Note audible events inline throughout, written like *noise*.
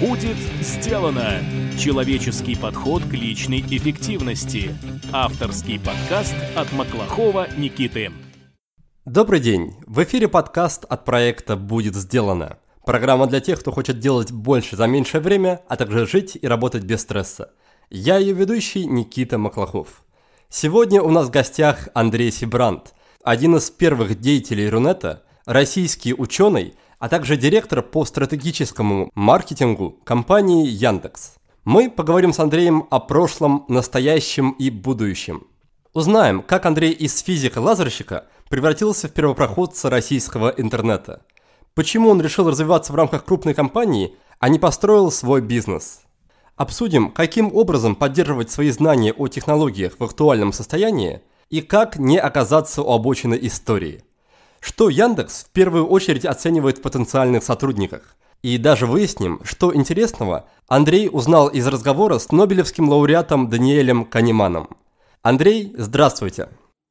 Будет сделано! Человеческий подход к личной эффективности. Авторский подкаст от Маклахова Никиты. Добрый день! В эфире подкаст от проекта «Будет сделано». Программа для тех, кто хочет делать больше за меньшее время, а также жить и работать без стресса. Я ее ведущий Никита Маклахов. Сегодня у нас в гостях Андрей Сибрант, один из первых деятелей Рунета, российский ученый, а также директор по стратегическому маркетингу компании Яндекс. Мы поговорим с Андреем о прошлом, настоящем и будущем. Узнаем, как Андрей из физика-лазерщика превратился в первопроходца российского интернета. Почему он решил развиваться в рамках крупной компании, а не построил свой бизнес – Обсудим, каким образом поддерживать свои знания о технологиях в актуальном состоянии и как не оказаться у обочины истории. Что Яндекс в первую очередь оценивает в потенциальных сотрудниках. И даже выясним, что интересного Андрей узнал из разговора с Нобелевским лауреатом Даниэлем Канеманом. Андрей, здравствуйте.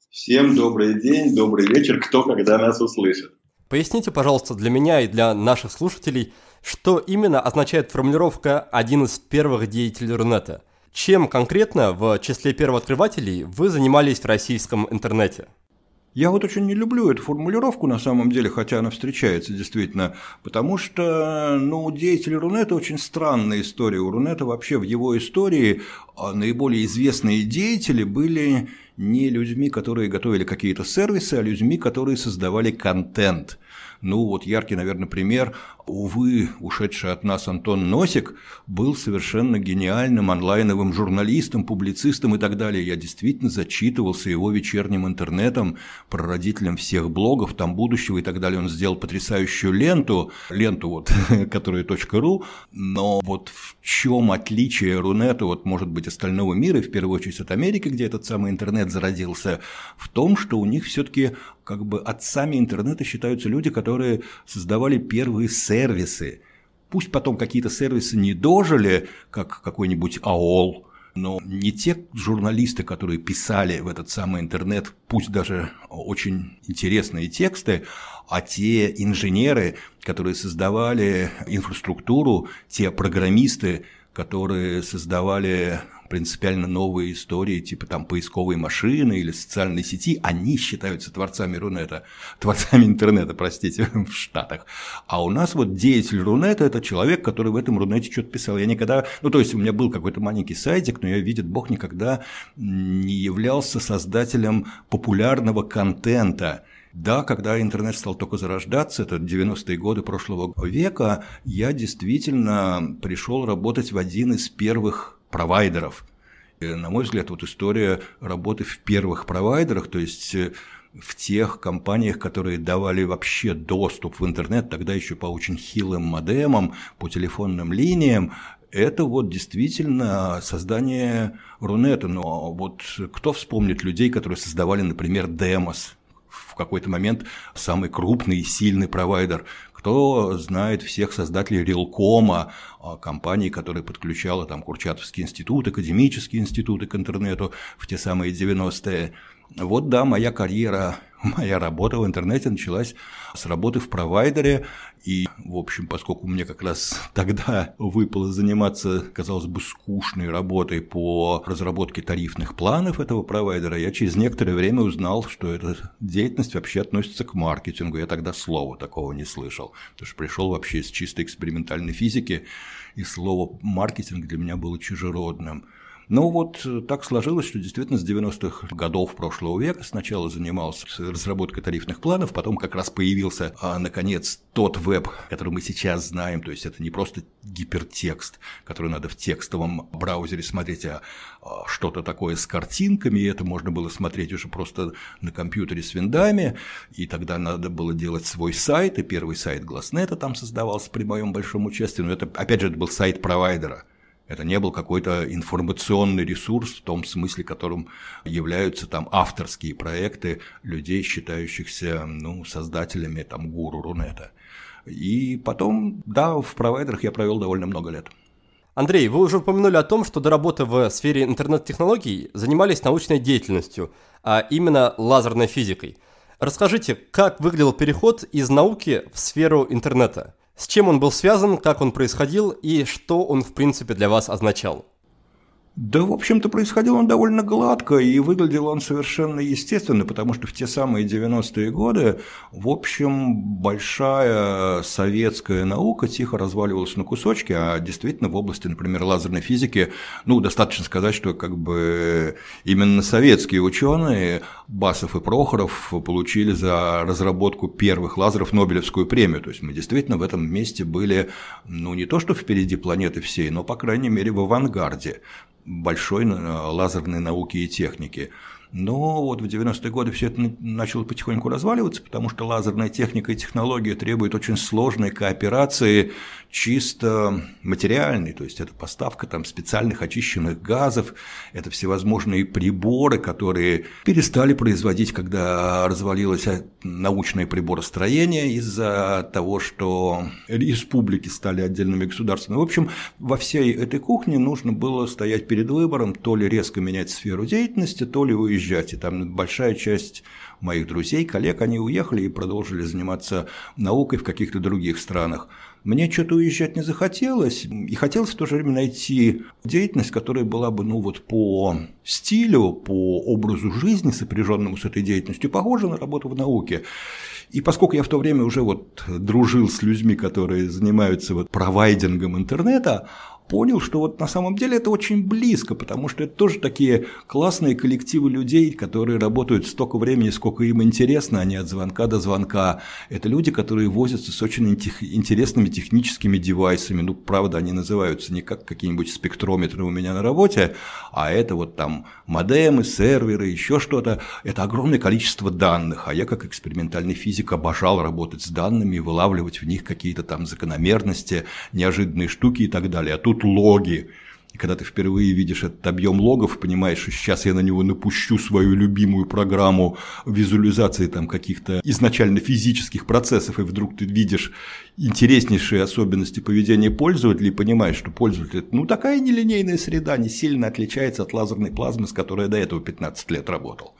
Всем добрый день, добрый вечер, кто когда нас услышит. Поясните, пожалуйста, для меня и для наших слушателей – что именно означает формулировка «один из первых деятелей Рунета»? Чем конкретно в числе первооткрывателей вы занимались в российском интернете? Я вот очень не люблю эту формулировку на самом деле, хотя она встречается действительно, потому что, ну, деятели Рунета очень странная история. У Рунета вообще в его истории а, наиболее известные деятели были не людьми, которые готовили какие-то сервисы, а людьми, которые создавали контент. Ну, вот яркий, наверное, пример. Увы, ушедший от нас Антон Носик был совершенно гениальным онлайновым журналистом, публицистом и так далее. Я действительно зачитывался его вечерним интернетом, прародителем всех блогов, там будущего и так далее. Он сделал потрясающую ленту, ленту вот, *laughs* которая .ру, но вот в чем отличие Рунета, вот, может быть, остального мира, в первую очередь от Америки, где этот самый интернет зародился, в том, что у них все-таки как бы отцами интернета считаются люди, которые создавали первые сервисы. Пусть потом какие-то сервисы не дожили, как какой-нибудь АОЛ, но не те журналисты, которые писали в этот самый интернет, пусть даже очень интересные тексты, а те инженеры, которые создавали инфраструктуру, те программисты, которые создавали принципиально новые истории, типа там поисковой машины или социальной сети, они считаются творцами Рунета, творцами интернета, простите, *laughs* в Штатах. А у нас вот деятель Рунета – это человек, который в этом Рунете что-то писал. Я никогда, ну то есть у меня был какой-то маленький сайтик, но я, видит Бог, никогда не являлся создателем популярного контента. Да, когда интернет стал только зарождаться, это 90-е годы прошлого века, я действительно пришел работать в один из первых провайдеров. И, на мой взгляд, вот история работы в первых провайдерах, то есть э, в тех компаниях, которые давали вообще доступ в интернет, тогда еще по очень хилым модемам, по телефонным линиям, это вот действительно создание Рунета. Но вот кто вспомнит людей, которые создавали, например, Демос, в какой-то момент самый крупный и сильный провайдер, кто знает всех создателей Рилкома, компании, которая подключала там Курчатовский институт, академический институты к интернету в те самые 90-е. Вот да, моя карьера, моя работа в интернете началась с работы в провайдере. И, в общем, поскольку мне как раз тогда выпало заниматься, казалось бы, скучной работой по разработке тарифных планов этого провайдера, я через некоторое время узнал, что эта деятельность вообще относится к маркетингу. Я тогда слова такого не слышал, потому что пришел вообще из чисто экспериментальной физики, и слово маркетинг для меня было чужеродным. Но вот э, так сложилось, что действительно с 90-х годов прошлого века сначала занимался разработкой тарифных планов, потом как раз появился, а, наконец, тот веб, который мы сейчас знаем, то есть это не просто гипертекст, который надо в текстовом браузере смотреть, а, а что-то такое с картинками, и это можно было смотреть уже просто на компьютере с виндами, и тогда надо было делать свой сайт, и первый сайт Гласнета там создавался при моем большом участии, но это, опять же, это был сайт провайдера, это не был какой-то информационный ресурс в том смысле, которым являются там авторские проекты людей, считающихся ну, создателями там, гуру Рунета. И потом, да, в провайдерах я провел довольно много лет. Андрей, вы уже упомянули о том, что до работы в сфере интернет-технологий занимались научной деятельностью, а именно лазерной физикой. Расскажите, как выглядел переход из науки в сферу интернета? С чем он был связан, как он происходил и что он в принципе для вас означал? Да, в общем-то, происходил он довольно гладко, и выглядел он совершенно естественно, потому что в те самые 90-е годы, в общем, большая советская наука тихо разваливалась на кусочки, а действительно в области, например, лазерной физики, ну, достаточно сказать, что как бы именно советские ученые, Басов и Прохоров, получили за разработку первых лазеров Нобелевскую премию, то есть мы действительно в этом месте были, ну, не то что впереди планеты всей, но, по крайней мере, в авангарде большой лазерной науки и техники. Но вот в 90-е годы все это начало потихоньку разваливаться, потому что лазерная техника и технология требуют очень сложной кооперации чисто материальной, то есть это поставка там специальных очищенных газов, это всевозможные приборы, которые перестали производить, когда развалилось научное приборостроение из-за того, что республики стали отдельными государствами. В общем, во всей этой кухне нужно было стоять перед выбором, то ли резко менять сферу деятельности, то ли уезжать. И там большая часть моих друзей, коллег, они уехали и продолжили заниматься наукой в каких-то других странах. Мне что-то уезжать не захотелось, и хотелось в то же время найти деятельность, которая была бы, ну вот по стилю, по образу жизни, сопряженному с этой деятельностью, похожа на работу в науке. И поскольку я в то время уже вот дружил с людьми, которые занимаются вот провайдингом интернета, понял, что вот на самом деле это очень близко, потому что это тоже такие классные коллективы людей, которые работают столько времени, сколько им интересно, а не от звонка до звонка. Это люди, которые возятся с очень интересными техническими девайсами. Ну, правда, они называются не как какие-нибудь спектрометры у меня на работе, а это вот там модемы, серверы, еще что-то. Это огромное количество данных, а я как экспериментальный физик обожал работать с данными, вылавливать в них какие-то там закономерности, неожиданные штуки и так далее. А тут логи. И когда ты впервые видишь этот объем логов, понимаешь, что сейчас я на него напущу свою любимую программу визуализации там каких-то изначально физических процессов, и вдруг ты видишь интереснейшие особенности поведения пользователя и понимаешь, что пользователь – ну такая нелинейная среда, не сильно отличается от лазерной плазмы, с которой я до этого 15 лет работал.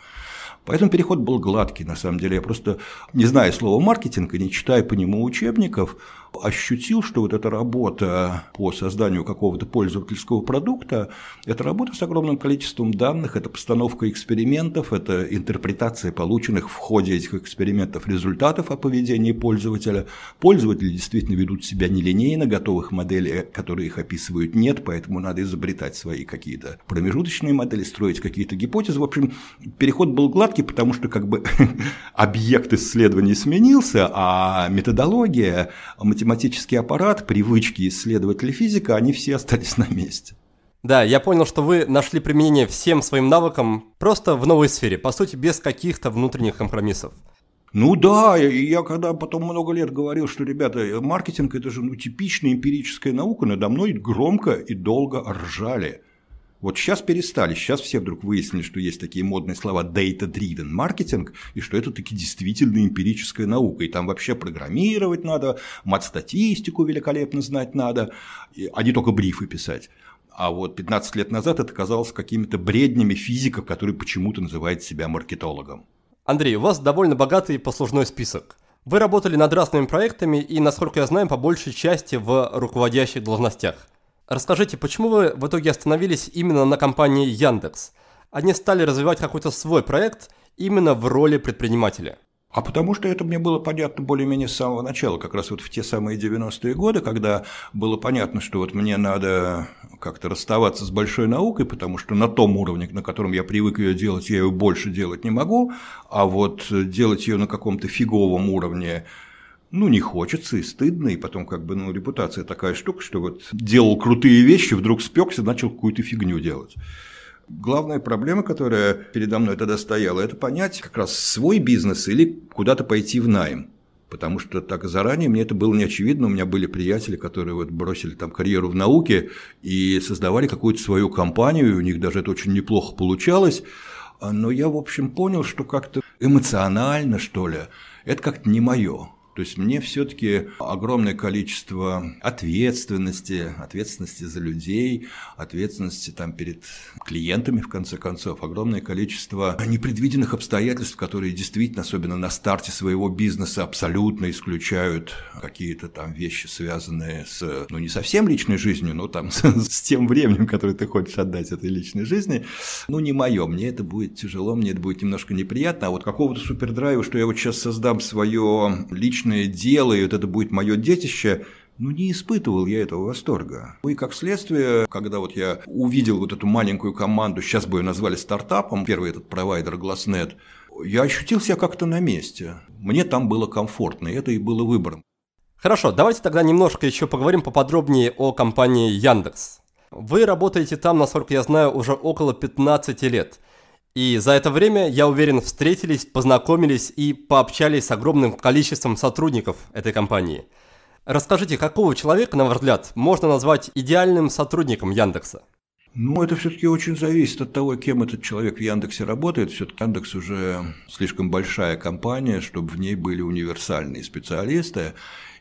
Поэтому переход был гладкий, на самом деле. Я просто, не зная слова маркетинг и не читая по нему учебников, ощутил, что вот эта работа по созданию какого-то пользовательского продукта – это работа с огромным количеством данных, это постановка экспериментов, это интерпретация полученных в ходе этих экспериментов результатов о поведении пользователя. Пользователи действительно ведут себя нелинейно, готовых моделей, которые их описывают, нет, поэтому надо изобретать свои какие-то промежуточные модели, строить какие-то гипотезы. В общем, переход был гладкий, потому что как бы *laughs* объект исследования сменился, а методология, математика математический аппарат, привычки исследователя физика, они все остались на месте. Да, я понял, что вы нашли применение всем своим навыкам просто в новой сфере, по сути, без каких-то внутренних компромиссов. Ну да, я когда потом много лет говорил, что, ребята, маркетинг – это же ну, типичная эмпирическая наука, надо мной громко и долго ржали. Вот сейчас перестали, сейчас все вдруг выяснили, что есть такие модные слова data-driven маркетинг, и что это таки действительно эмпирическая наука, и там вообще программировать надо, мат-статистику великолепно знать надо, а не только брифы писать. А вот 15 лет назад это казалось какими-то бреднями физиков, который почему-то называет себя маркетологом. Андрей, у вас довольно богатый послужной список. Вы работали над разными проектами и, насколько я знаю, по большей части в руководящих должностях. Расскажите, почему вы в итоге остановились именно на компании Яндекс? Они стали развивать какой-то свой проект именно в роли предпринимателя. А потому что это мне было понятно более-менее с самого начала, как раз вот в те самые 90-е годы, когда было понятно, что вот мне надо как-то расставаться с большой наукой, потому что на том уровне, на котором я привык ее делать, я ее больше делать не могу, а вот делать ее на каком-то фиговом уровне ну, не хочется и стыдно, и потом как бы, ну, репутация такая штука, что вот делал крутые вещи, вдруг спекся, начал какую-то фигню делать. Главная проблема, которая передо мной тогда стояла, это понять как раз свой бизнес или куда-то пойти в найм. Потому что так заранее мне это было не очевидно. У меня были приятели, которые вот бросили там карьеру в науке и создавали какую-то свою компанию, и у них даже это очень неплохо получалось. Но я, в общем, понял, что как-то эмоционально, что ли, это как-то не мое. То есть мне все-таки огромное количество ответственности, ответственности за людей, ответственности там перед клиентами, в конце концов, огромное количество непредвиденных обстоятельств, которые действительно, особенно на старте своего бизнеса, абсолютно исключают какие-то там вещи, связанные с, ну, не совсем личной жизнью, но там *laughs* с, с тем временем, которое ты хочешь отдать этой личной жизни. Ну, не мое, мне это будет тяжело, мне это будет немножко неприятно, а вот какого-то супердрайва, что я вот сейчас создам свое личное личное дело, и вот это будет мое детище, ну, не испытывал я этого восторга. Ну и как следствие, когда вот я увидел вот эту маленькую команду, сейчас бы ее назвали стартапом, первый этот провайдер Glassnet, я ощутил себя как-то на месте. Мне там было комфортно, и это и было выбором. Хорошо, давайте тогда немножко еще поговорим поподробнее о компании Яндекс. Вы работаете там, насколько я знаю, уже около 15 лет. И за это время, я уверен, встретились, познакомились и пообщались с огромным количеством сотрудников этой компании. Расскажите, какого человека, на ваш взгляд, можно назвать идеальным сотрудником Яндекса? Ну, это все-таки очень зависит от того, кем этот человек в Яндексе работает. Все-таки Яндекс уже слишком большая компания, чтобы в ней были универсальные специалисты.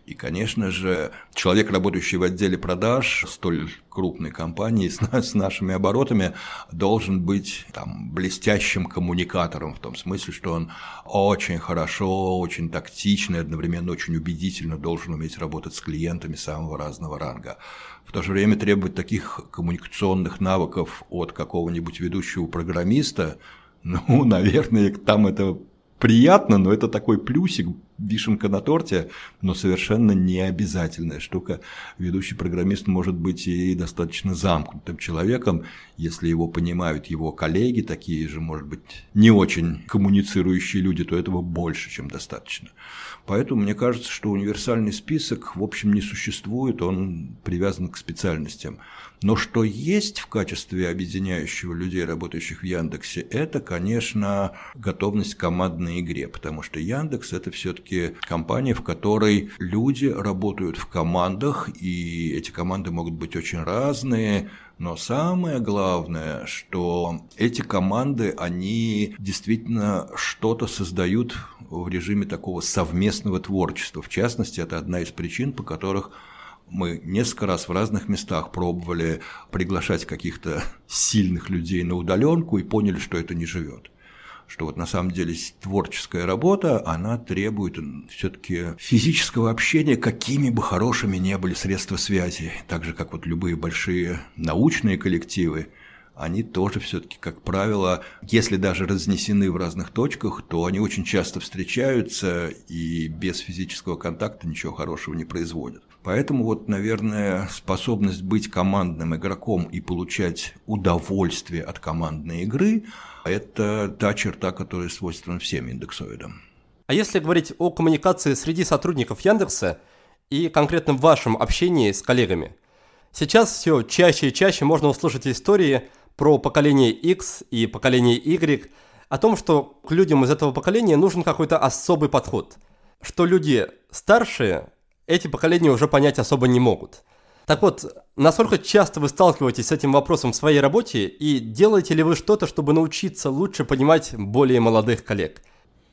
И, конечно же, человек, работающий в отделе продаж столь крупной компании с, с нашими оборотами, должен быть там, блестящим коммуникатором, в том смысле, что он очень хорошо, очень тактично и одновременно очень убедительно должен уметь работать с клиентами самого разного ранга. В то же время требовать таких коммуникационных навыков от какого-нибудь ведущего программиста, ну, *laughs* наверное, там это приятно, но это такой плюсик, вишенка на торте, но совершенно не обязательная штука. Ведущий программист может быть и достаточно замкнутым человеком, если его понимают его коллеги, такие же, может быть, не очень коммуницирующие люди, то этого больше, чем достаточно. Поэтому мне кажется, что универсальный список, в общем, не существует, он привязан к специальностям. Но что есть в качестве объединяющего людей, работающих в Яндексе, это, конечно, готовность к командной игре, потому что Яндекс – это все-таки компания, в которой люди работают в командах, и эти команды могут быть очень разные, но самое главное, что эти команды, они действительно что-то создают в режиме такого совместного творчества. В частности, это одна из причин, по которых мы несколько раз в разных местах пробовали приглашать каких-то сильных людей на удаленку и поняли, что это не живет что вот на самом деле творческая работа, она требует все-таки физического общения, какими бы хорошими не были средства связи, так же, как вот любые большие научные коллективы, они тоже все-таки, как правило, если даже разнесены в разных точках, то они очень часто встречаются и без физического контакта ничего хорошего не производят. Поэтому вот, наверное, способность быть командным игроком и получать удовольствие от командной игры – это та черта, которая свойственна всем индексоидам. А если говорить о коммуникации среди сотрудников Яндекса и конкретно в вашем общении с коллегами, сейчас все чаще и чаще можно услышать истории про поколение X и поколение Y, о том, что к людям из этого поколения нужен какой-то особый подход, что люди старшие эти поколения уже понять особо не могут. Так вот, насколько часто вы сталкиваетесь с этим вопросом в своей работе и делаете ли вы что-то, чтобы научиться лучше понимать более молодых коллег?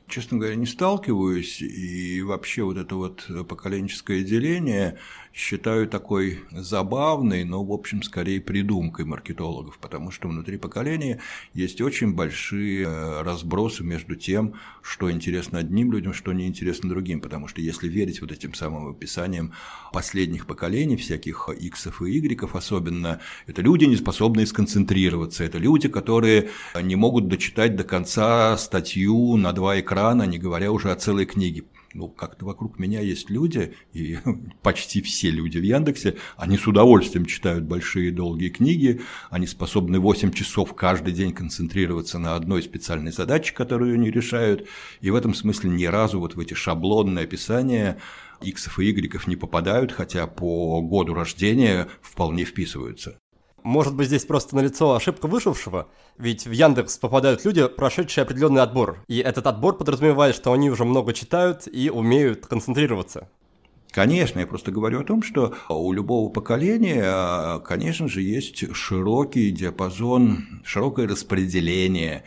Честно говоря, не сталкиваюсь, и вообще вот это вот поколенческое деление считаю такой забавной, но, в общем, скорее придумкой маркетологов, потому что внутри поколения есть очень большие э, разбросы между тем, что интересно одним людям, что неинтересно другим, потому что если верить вот этим самым описаниям последних поколений, всяких иксов и игреков особенно, это люди, не способные сконцентрироваться, это люди, которые не могут дочитать до конца статью на два экрана, не говоря уже о целой книге ну, как-то вокруг меня есть люди, и *laughs* почти все люди в Яндексе, они с удовольствием читают большие долгие книги, они способны 8 часов каждый день концентрироваться на одной специальной задаче, которую они решают, и в этом смысле ни разу вот в эти шаблонные описания иксов и игреков не попадают, хотя по году рождения вполне вписываются. Может быть, здесь просто налицо ошибка вышившего? Ведь в Яндекс попадают люди, прошедшие определенный отбор. И этот отбор подразумевает, что они уже много читают и умеют концентрироваться. Конечно, я просто говорю о том, что у любого поколения, конечно же, есть широкий диапазон, широкое распределение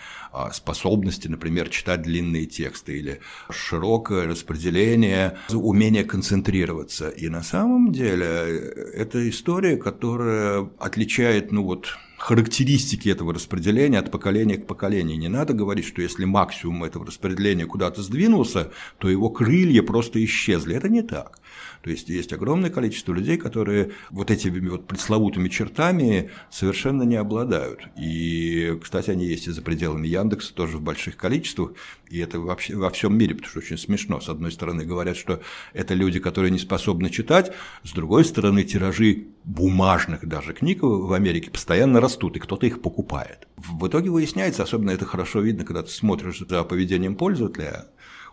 способности, например, читать длинные тексты или широкое распределение умения концентрироваться. И на самом деле это история, которая отличает, ну вот, характеристики этого распределения от поколения к поколению. Не надо говорить, что если максимум этого распределения куда-то сдвинулся, то его крылья просто исчезли. Это не так. То есть есть огромное количество людей, которые вот этими вот пресловутыми чертами совершенно не обладают. И, кстати, они есть и за пределами Яндекса тоже в больших количествах. И это вообще во всем мире, потому что очень смешно. С одной стороны, говорят, что это люди, которые не способны читать, с другой стороны, тиражи бумажных даже книг в Америке постоянно растут, и кто-то их покупает. В итоге выясняется, особенно это хорошо видно, когда ты смотришь за поведением пользователя,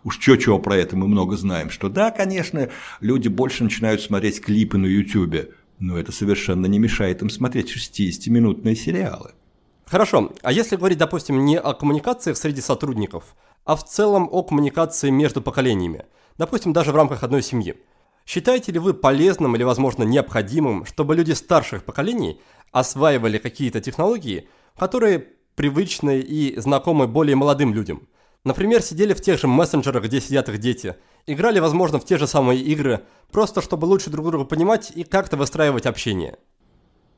уж чего-чего про это мы много знаем, что да, конечно, люди больше начинают смотреть клипы на YouTube, но это совершенно не мешает им смотреть 60-минутные сериалы. Хорошо, а если говорить, допустим, не о коммуникациях среди сотрудников, а в целом о коммуникации между поколениями, допустим, даже в рамках одной семьи, считаете ли вы полезным или, возможно, необходимым, чтобы люди старших поколений осваивали какие-то технологии, которые привычны и знакомы более молодым людям – Например, сидели в тех же мессенджерах, где сидят их дети. Играли, возможно, в те же самые игры, просто чтобы лучше друг друга понимать и как-то выстраивать общение.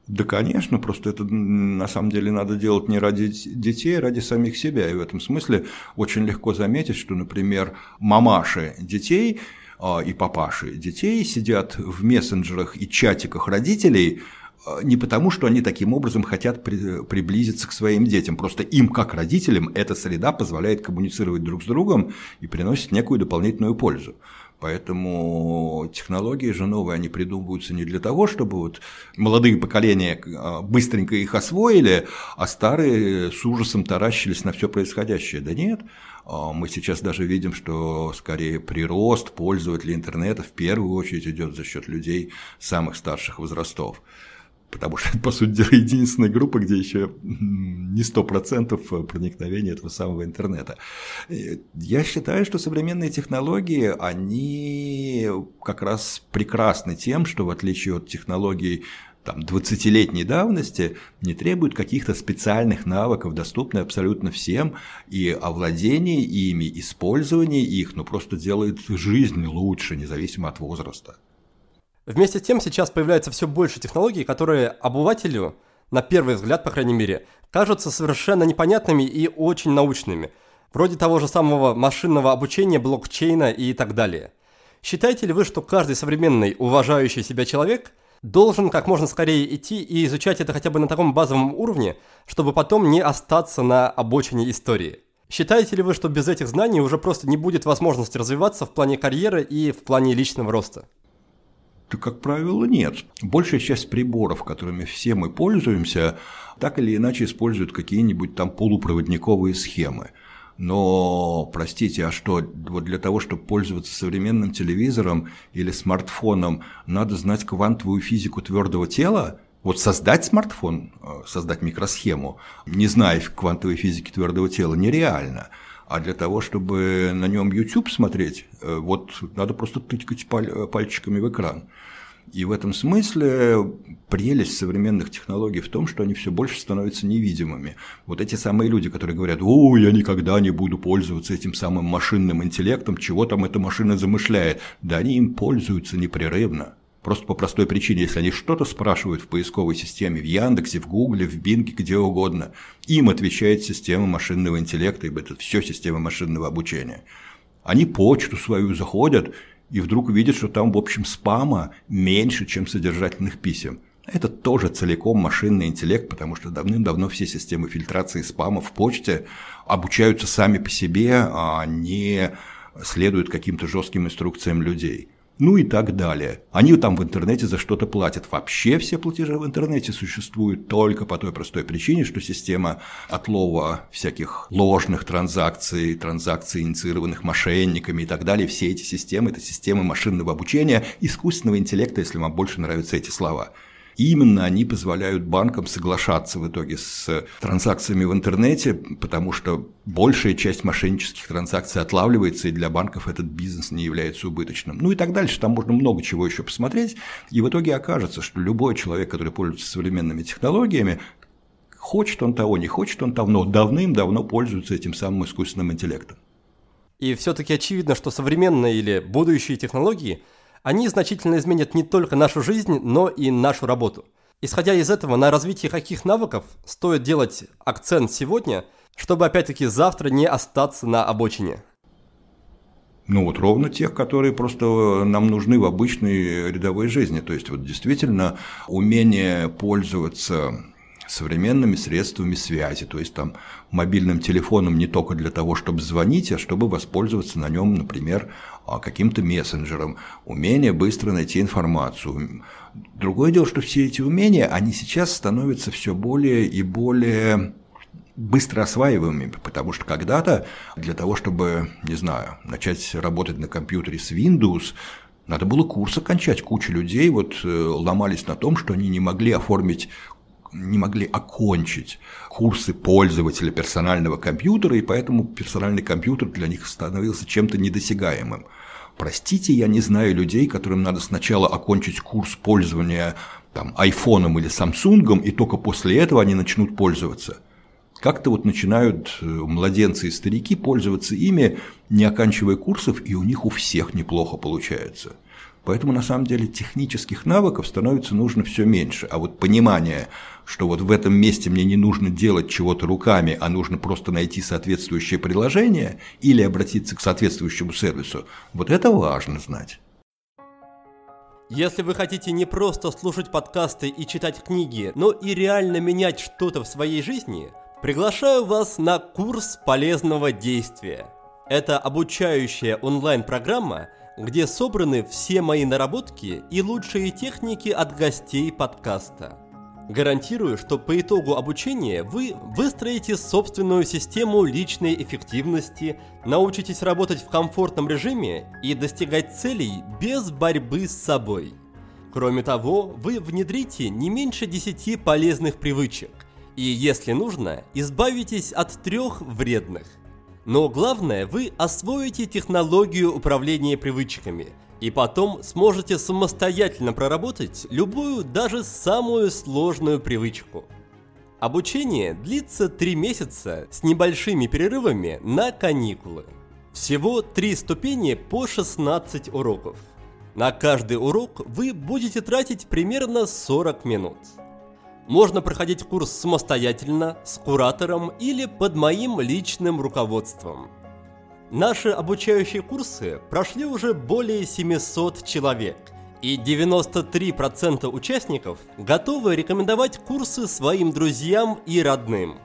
Да, конечно, просто это на самом деле надо делать не ради детей, а ради самих себя. И в этом смысле очень легко заметить, что, например, мамаши детей а, и папаши детей сидят в мессенджерах и чатиках родителей – Э, не потому, что они таким образом хотят при, приблизиться к своим детям, просто им, как родителям, эта среда позволяет коммуницировать друг с другом и приносит некую дополнительную пользу. Поэтому технологии же новые, они придумываются не для того, чтобы вот молодые поколения э, быстренько их освоили, а старые с ужасом таращились на все происходящее. Да нет, э, мы сейчас даже видим, что скорее прирост пользователей интернета в первую очередь идет за счет людей самых старших возрастов потому что это, *laughs* по сути дела, единственная группа, где еще не сто процентов проникновения этого самого интернета. Я считаю, что современные технологии, они как раз прекрасны тем, что в отличие от технологий там, 20-летней давности не требуют каких-то специальных навыков, доступны абсолютно всем, и овладение ими, использование их, ну, просто делает жизнь лучше, независимо от возраста. Вместе с тем сейчас появляется все больше технологий, которые обывателю, на первый взгляд, по крайней мере, кажутся совершенно непонятными и очень научными, вроде того же самого машинного обучения, блокчейна и так далее. Считаете ли вы, что каждый современный, уважающий себя человек должен как можно скорее идти и изучать это хотя бы на таком базовом уровне, чтобы потом не остаться на обочине истории? Считаете ли вы, что без этих знаний уже просто не будет возможности развиваться в плане карьеры и в плане личного роста? Да, как правило, нет. Большая часть приборов, которыми все мы пользуемся, так или иначе используют какие-нибудь там полупроводниковые схемы. Но, простите, а что, вот для того, чтобы пользоваться современным телевизором или смартфоном, надо знать квантовую физику твердого тела? Вот создать смартфон, э, создать микросхему, не зная квантовой физики твердого тела, нереально. А для того, чтобы на нем YouTube смотреть, э, вот надо просто тыкать паль пальчиками в экран. И в этом смысле прелесть современных технологий в том, что они все больше становятся невидимыми. Вот эти самые люди, которые говорят, о, я никогда не буду пользоваться этим самым машинным интеллектом, чего там эта машина замышляет. Да они им пользуются непрерывно. Просто по простой причине, если они что-то спрашивают в поисковой системе, в Яндексе, в Гугле, в Бинге, где угодно, им отвечает система машинного интеллекта, ибо это все система машинного обучения. Они почту свою заходят и вдруг видят, что там, в общем, спама меньше, чем содержательных писем. Это тоже целиком машинный интеллект, потому что давным-давно все системы фильтрации спама в почте обучаются сами по себе, а не следуют каким-то жестким инструкциям людей ну и так далее. Они там в интернете за что-то платят. Вообще все платежи в интернете существуют только по той простой причине, что система отлова всяких ложных транзакций, транзакций, инициированных мошенниками и так далее, все эти системы – это системы машинного обучения, искусственного интеллекта, если вам больше нравятся эти слова. И именно они позволяют банкам соглашаться в итоге с транзакциями в интернете, потому что большая часть мошеннических транзакций отлавливается, и для банков этот бизнес не является убыточным. Ну и так дальше, там можно много чего еще посмотреть, и в итоге окажется, что любой человек, который пользуется современными технологиями, хочет он того, не хочет он того, но давным-давно пользуется этим самым искусственным интеллектом. И все-таки очевидно, что современные или будущие технологии, они значительно изменят не только нашу жизнь, но и нашу работу. Исходя из этого, на развитие каких навыков стоит делать акцент сегодня, чтобы опять-таки завтра не остаться на обочине? Ну вот ровно тех, которые просто нам нужны в обычной рядовой жизни. То есть вот действительно умение пользоваться современными средствами связи, то есть там мобильным телефоном не только для того, чтобы звонить, а чтобы воспользоваться на нем, например, а, каким-то мессенджером, умение быстро найти информацию. Другое дело, что все эти умения, они сейчас становятся все более и более быстро осваиваемыми, потому что когда-то для того, чтобы, не знаю, начать работать на компьютере с Windows, надо было курс окончать. Куча людей вот э, ломались на том, что они не могли оформить не могли окончить курсы пользователя персонального компьютера, и поэтому персональный компьютер для них становился чем-то недосягаемым. Простите, я не знаю людей, которым надо сначала окончить курс пользования там, айфоном или самсунгом, и только после этого они начнут пользоваться. Как-то вот начинают э, младенцы и старики пользоваться ими, не оканчивая курсов, и у них у всех неплохо получается. Поэтому на самом деле технических навыков становится нужно все меньше, а вот понимание, что вот в этом месте мне не нужно делать чего-то руками, а нужно просто найти соответствующее приложение или обратиться к соответствующему сервису, вот это важно знать. Если вы хотите не просто слушать подкасты и читать книги, но и реально менять что-то в своей жизни, приглашаю вас на курс полезного действия. Это обучающая онлайн-программа – где собраны все мои наработки и лучшие техники от гостей подкаста. Гарантирую, что по итогу обучения вы выстроите собственную систему личной эффективности, научитесь работать в комфортном режиме и достигать целей без борьбы с собой. Кроме того, вы внедрите не меньше 10 полезных привычек и, если нужно, избавитесь от трех вредных – но главное, вы освоите технологию управления привычками и потом сможете самостоятельно проработать любую, даже самую сложную привычку. Обучение длится 3 месяца с небольшими перерывами на каникулы. Всего 3 ступени по 16 уроков. На каждый урок вы будете тратить примерно 40 минут. Можно проходить курс самостоятельно, с куратором или под моим личным руководством. Наши обучающие курсы прошли уже более 700 человек, и 93% участников готовы рекомендовать курсы своим друзьям и родным.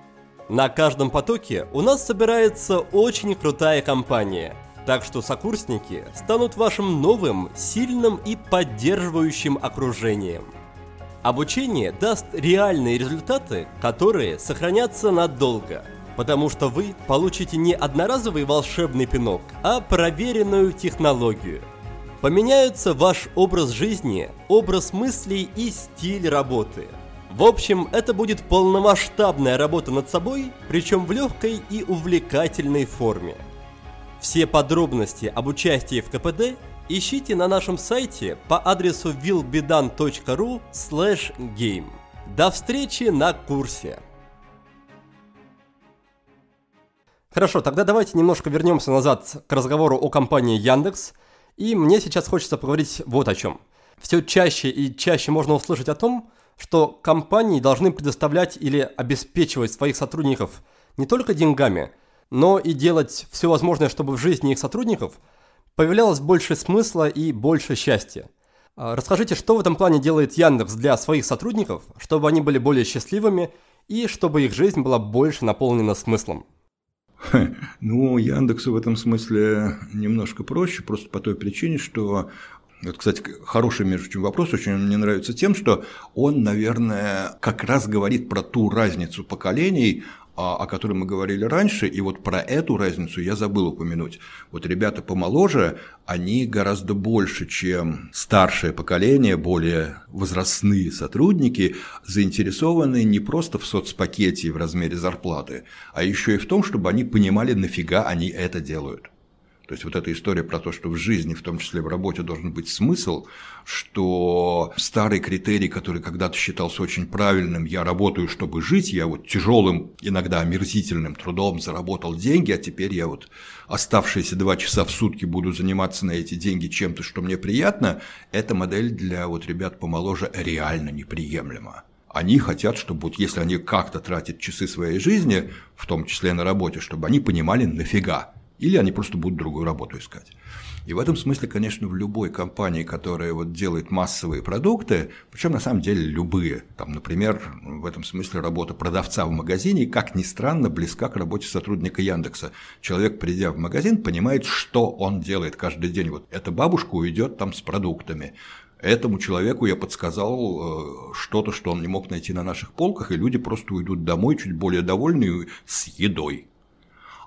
На каждом потоке у нас собирается очень крутая компания, так что сокурсники станут вашим новым, сильным и поддерживающим окружением – Обучение даст реальные результаты, которые сохранятся надолго, потому что вы получите не одноразовый волшебный пинок, а проверенную технологию. Поменяются ваш образ жизни, образ мыслей и стиль работы. В общем, это будет полномасштабная работа над собой, причем в легкой и увлекательной форме. Все подробности об участии в КПД ищите на нашем сайте по адресу willbedan.ru game. До встречи на курсе! Хорошо, тогда давайте немножко вернемся назад к разговору о компании Яндекс. И мне сейчас хочется поговорить вот о чем. Все чаще и чаще можно услышать о том, что компании должны предоставлять или обеспечивать своих сотрудников не только деньгами, но и делать все возможное, чтобы в жизни их сотрудников – появлялось больше смысла и больше счастья. А, расскажите, что в этом плане делает Яндекс для своих сотрудников, чтобы они были более счастливыми и чтобы их жизнь была больше наполнена смыслом? Ну, Яндексу в этом смысле немножко проще, просто по той причине, что это, кстати, хороший, между прочим, вопрос, очень мне нравится тем, что он, наверное, как раз говорит про ту разницу поколений, о которой мы говорили раньше, и вот про эту разницу я забыл упомянуть. Вот ребята помоложе, они гораздо больше, чем старшее поколение, более возрастные сотрудники, заинтересованы не просто в соцпакете и в размере зарплаты, а еще и в том, чтобы они понимали, нафига они это делают. То есть вот эта история про то, что в жизни, в том числе в работе, должен быть смысл, что старый критерий, который когда-то считался очень правильным, я работаю, чтобы жить, я вот тяжелым, иногда омерзительным трудом заработал деньги, а теперь я вот оставшиеся два часа в сутки буду заниматься на эти деньги чем-то, что мне приятно, эта модель для вот ребят помоложе реально неприемлема. Они хотят, чтобы вот если они как-то тратят часы своей жизни, в том числе на работе, чтобы они понимали нафига или они просто будут другую работу искать. И в этом смысле, конечно, в любой компании, которая вот делает массовые продукты, причем на самом деле любые, там, например, в этом смысле работа продавца в магазине, как ни странно, близка к работе сотрудника Яндекса. Человек, придя в магазин, понимает, что он делает каждый день. Вот эта бабушка уйдет там с продуктами, Этому человеку я подсказал э, что-то, что он не мог найти на наших полках, и люди просто уйдут домой чуть более довольные с едой.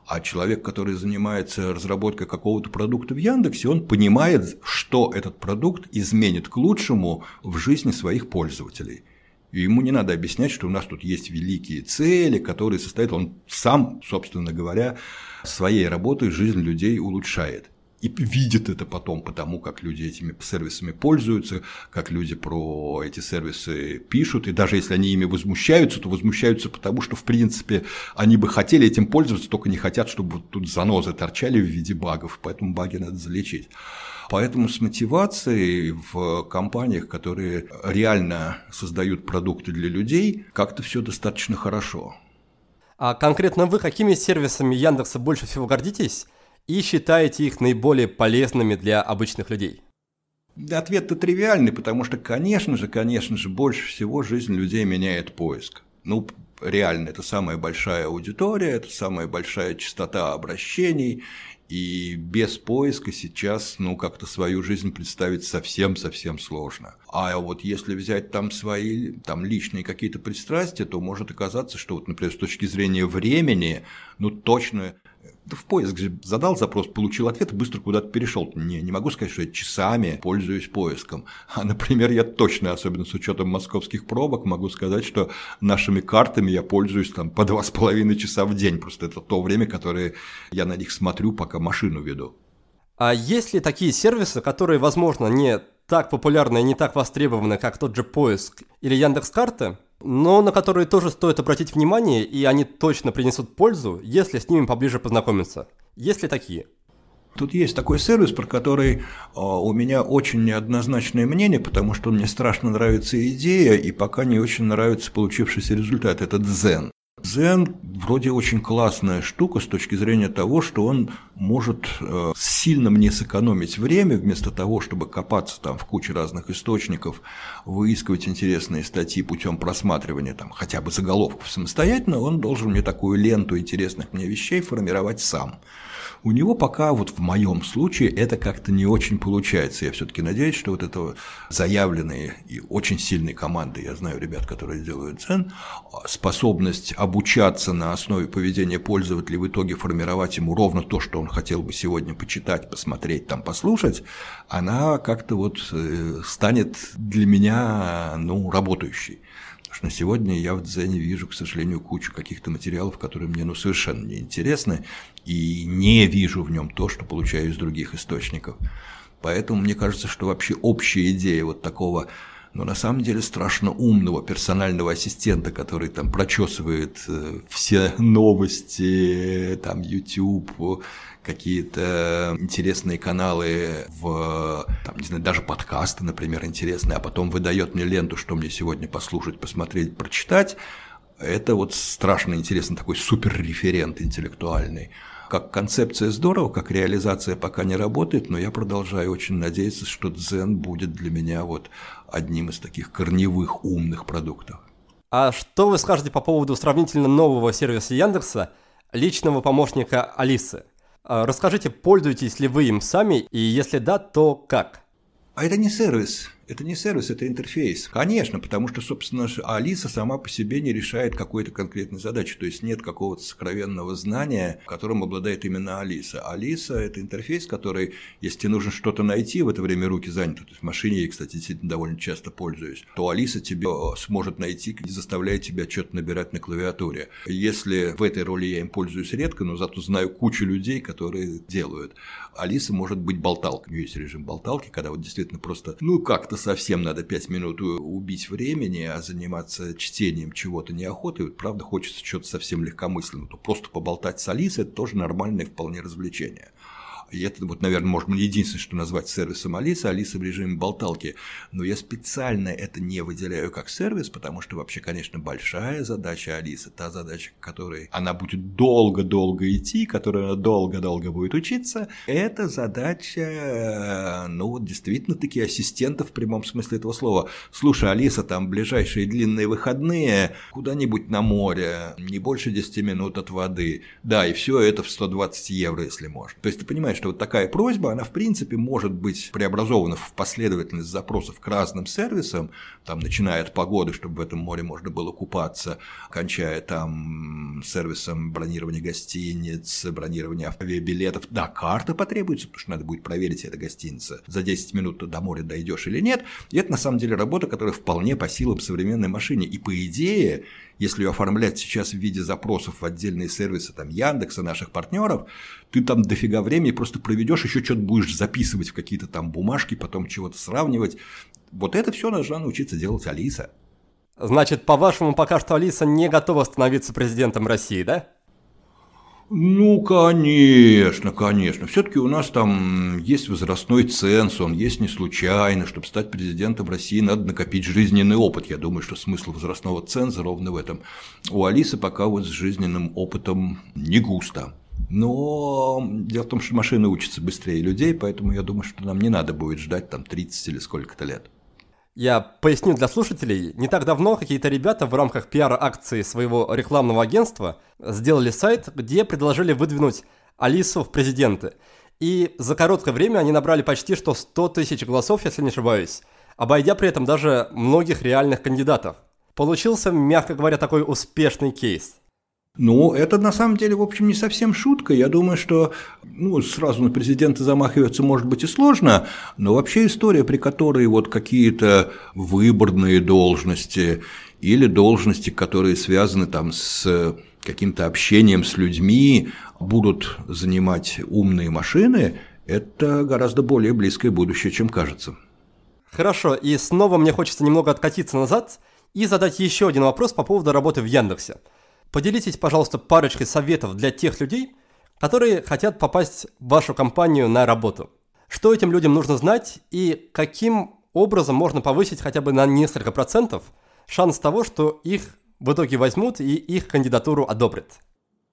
А человек, который занимается разработкой какого-то продукта в Яндексе, он понимает, что этот продукт изменит к лучшему в жизни своих пользователей. И ему не надо объяснять, что у нас тут есть великие цели, которые состоят, он сам, собственно говоря, своей работой жизнь людей улучшает и видит это потом потому, как люди этими сервисами пользуются, как люди про эти сервисы пишут, и даже если они ими возмущаются, то возмущаются потому, что, в принципе, они бы хотели этим пользоваться, только не хотят, чтобы тут занозы торчали в виде багов, поэтому баги надо залечить. Поэтому с мотивацией в компаниях, которые реально создают продукты для людей, как-то все достаточно хорошо. А конкретно вы какими сервисами Яндекса больше всего гордитесь? И считаете их наиболее полезными для обычных людей? Ответ-то тривиальный, потому что, конечно же, конечно же, больше всего жизнь людей меняет поиск. Ну, реально, это самая большая аудитория, это самая большая частота обращений, и без поиска сейчас, ну, как-то свою жизнь представить совсем-совсем сложно. А вот если взять там свои, там личные какие-то пристрастия, то может оказаться, что вот, например, с точки зрения времени, ну, точно в поиск задал запрос, получил ответ и быстро куда-то перешел. Не, не могу сказать, что я часами пользуюсь поиском. А, например, я точно, особенно с учетом московских пробок, могу сказать, что нашими картами я пользуюсь там по два с половиной часа в день. Просто это то время, которое я на них смотрю, пока машину веду. А есть ли такие сервисы, которые, возможно, не так популярны и не так востребованы, как тот же поиск или Яндекс.Карты, но на которые тоже стоит обратить внимание, и они точно принесут пользу, если с ними поближе познакомиться. Есть ли такие? Тут есть такой сервис, про который а, у меня очень неоднозначное мнение, потому что мне страшно нравится идея, и пока не очень нравится получившийся результат. Это Zen. Zen вроде очень классная штука с точки зрения того, что он может э, сильно мне сэкономить время, вместо того, чтобы копаться там в куче разных источников, выискивать интересные статьи путем просматривания там хотя бы заголовков самостоятельно, он должен мне такую ленту интересных мне вещей формировать сам. У него пока вот в моем случае это как-то не очень получается. Я все-таки надеюсь, что вот это заявленные и очень сильные команды, я знаю ребят, которые делают цен, способность обучаться на основе поведения пользователя в итоге формировать ему ровно то, что он хотел бы сегодня почитать, посмотреть, там, послушать, она как-то вот э, станет для меня, ну, работающей. Потому что на сегодня я в Дзене вижу, к сожалению, кучу каких-то материалов, которые мне ну, совершенно не интересны, и не вижу в нем то, что получаю из других источников. Поэтому мне кажется, что вообще общая идея вот такого но на самом деле страшно умного персонального ассистента, который там прочесывает э, все новости, там YouTube, какие-то интересные каналы в, там, не знаю, даже подкасты, например, интересные, а потом выдает мне ленту, что мне сегодня послушать, посмотреть, прочитать, это вот страшно интересный такой суперреферент интеллектуальный. Как концепция здорово, как реализация пока не работает, но я продолжаю очень надеяться, что Дзен будет для меня вот одним из таких корневых умных продуктов. А что вы скажете по поводу сравнительно нового сервиса Яндекса, личного помощника Алисы? А, расскажите, пользуетесь ли вы им сами, и если да, то как? А это не сервис, Это не сервис, это интерфейс. Конечно, потому что, собственно, Алиса сама по себе не решает какой-то конкретной задачи. То есть нет какого-то сокровенного знания, которым обладает именно Алиса. Алиса – это интерфейс, который, если тебе нужно что-то найти, в это время руки заняты, то есть в машине я, кстати, действительно довольно часто пользуюсь, то Алиса тебе э, сможет найти и заставляет тебя что-то набирать на клавиатуре. Если в этой роли я им пользуюсь редко, но зато знаю кучу людей, которые делают. Алиса может быть болталкой. У нее есть режим болталки, когда вот действительно просто, ну как-то совсем надо 5 минут убить времени, а заниматься чтением чего-то неохотой, вот, правда хочется что-то совсем легкомысленного, то просто поболтать с Алисой – это тоже нормальное вполне развлечение. И это, вот, наверное, быть единственное, что назвать сервисом Алиса, Алиса в режиме болталки. Но я специально это не выделяю как сервис, потому что вообще, конечно, большая задача Алисы, та задача, которой она будет долго-долго идти, которой она долго-долго будет учиться, это задача, ну вот действительно такие ассистентов в прямом смысле этого слова. Слушай, Алиса, там ближайшие длинные выходные куда-нибудь на море, не больше 10 минут от воды. Да, и все это в 120 евро, если можно. То есть ты понимаешь, что вот такая просьба, она в принципе может быть преобразована в последовательность запросов к разным сервисам, там, начиная от погоды, чтобы в этом море можно было купаться, кончая там сервисом бронирования гостиниц, бронирования авиабилетов. Да, карта потребуется, потому что надо будет проверить, это гостиница. За 10 минут до моря дойдешь или нет. И это на самом деле работа, которая вполне по силам современной машине. И по идее, если ее оформлять сейчас в виде запросов в отдельные сервисы там Яндекса, наших партнеров, ты там дофига времени просто проведешь, еще что-то будешь записывать в какие-то там бумажки, потом чего-то сравнивать. Вот это все должна научиться делать Алиса. Значит, по-вашему, пока что Алиса не готова становиться президентом России, да? Ну, конечно, конечно. Все-таки у нас там есть возрастной ценз, он есть не случайно. Чтобы стать президентом России, надо накопить жизненный опыт. Я думаю, что смысл возрастного ценза ровно в этом. У Алисы пока вот с жизненным опытом не густо. Но дело в том, что машины учатся быстрее людей, поэтому я думаю, что нам не надо будет ждать там 30 или сколько-то лет. Я поясню для слушателей. Не так давно какие-то ребята в рамках пиар-акции своего рекламного агентства сделали сайт, где предложили выдвинуть Алису в президенты. И за короткое время они набрали почти что 100 тысяч голосов, если не ошибаюсь, обойдя при этом даже многих реальных кандидатов. Получился, мягко говоря, такой успешный кейс. Ну, это на самом деле, в общем, не совсем шутка. Я думаю, что ну, сразу на президента замахиваться может быть и сложно, но вообще история, при которой вот какие-то выборные должности или должности, которые связаны там с каким-то общением с людьми, будут занимать умные машины, это гораздо более близкое будущее, чем кажется. Хорошо, и снова мне хочется немного откатиться назад и задать еще один вопрос по поводу работы в Яндексе. Поделитесь, пожалуйста, парочкой советов для тех людей, которые хотят попасть в вашу компанию на работу. Что этим людям нужно знать и каким образом можно повысить хотя бы на несколько процентов шанс того, что их в итоге возьмут и их кандидатуру одобрят?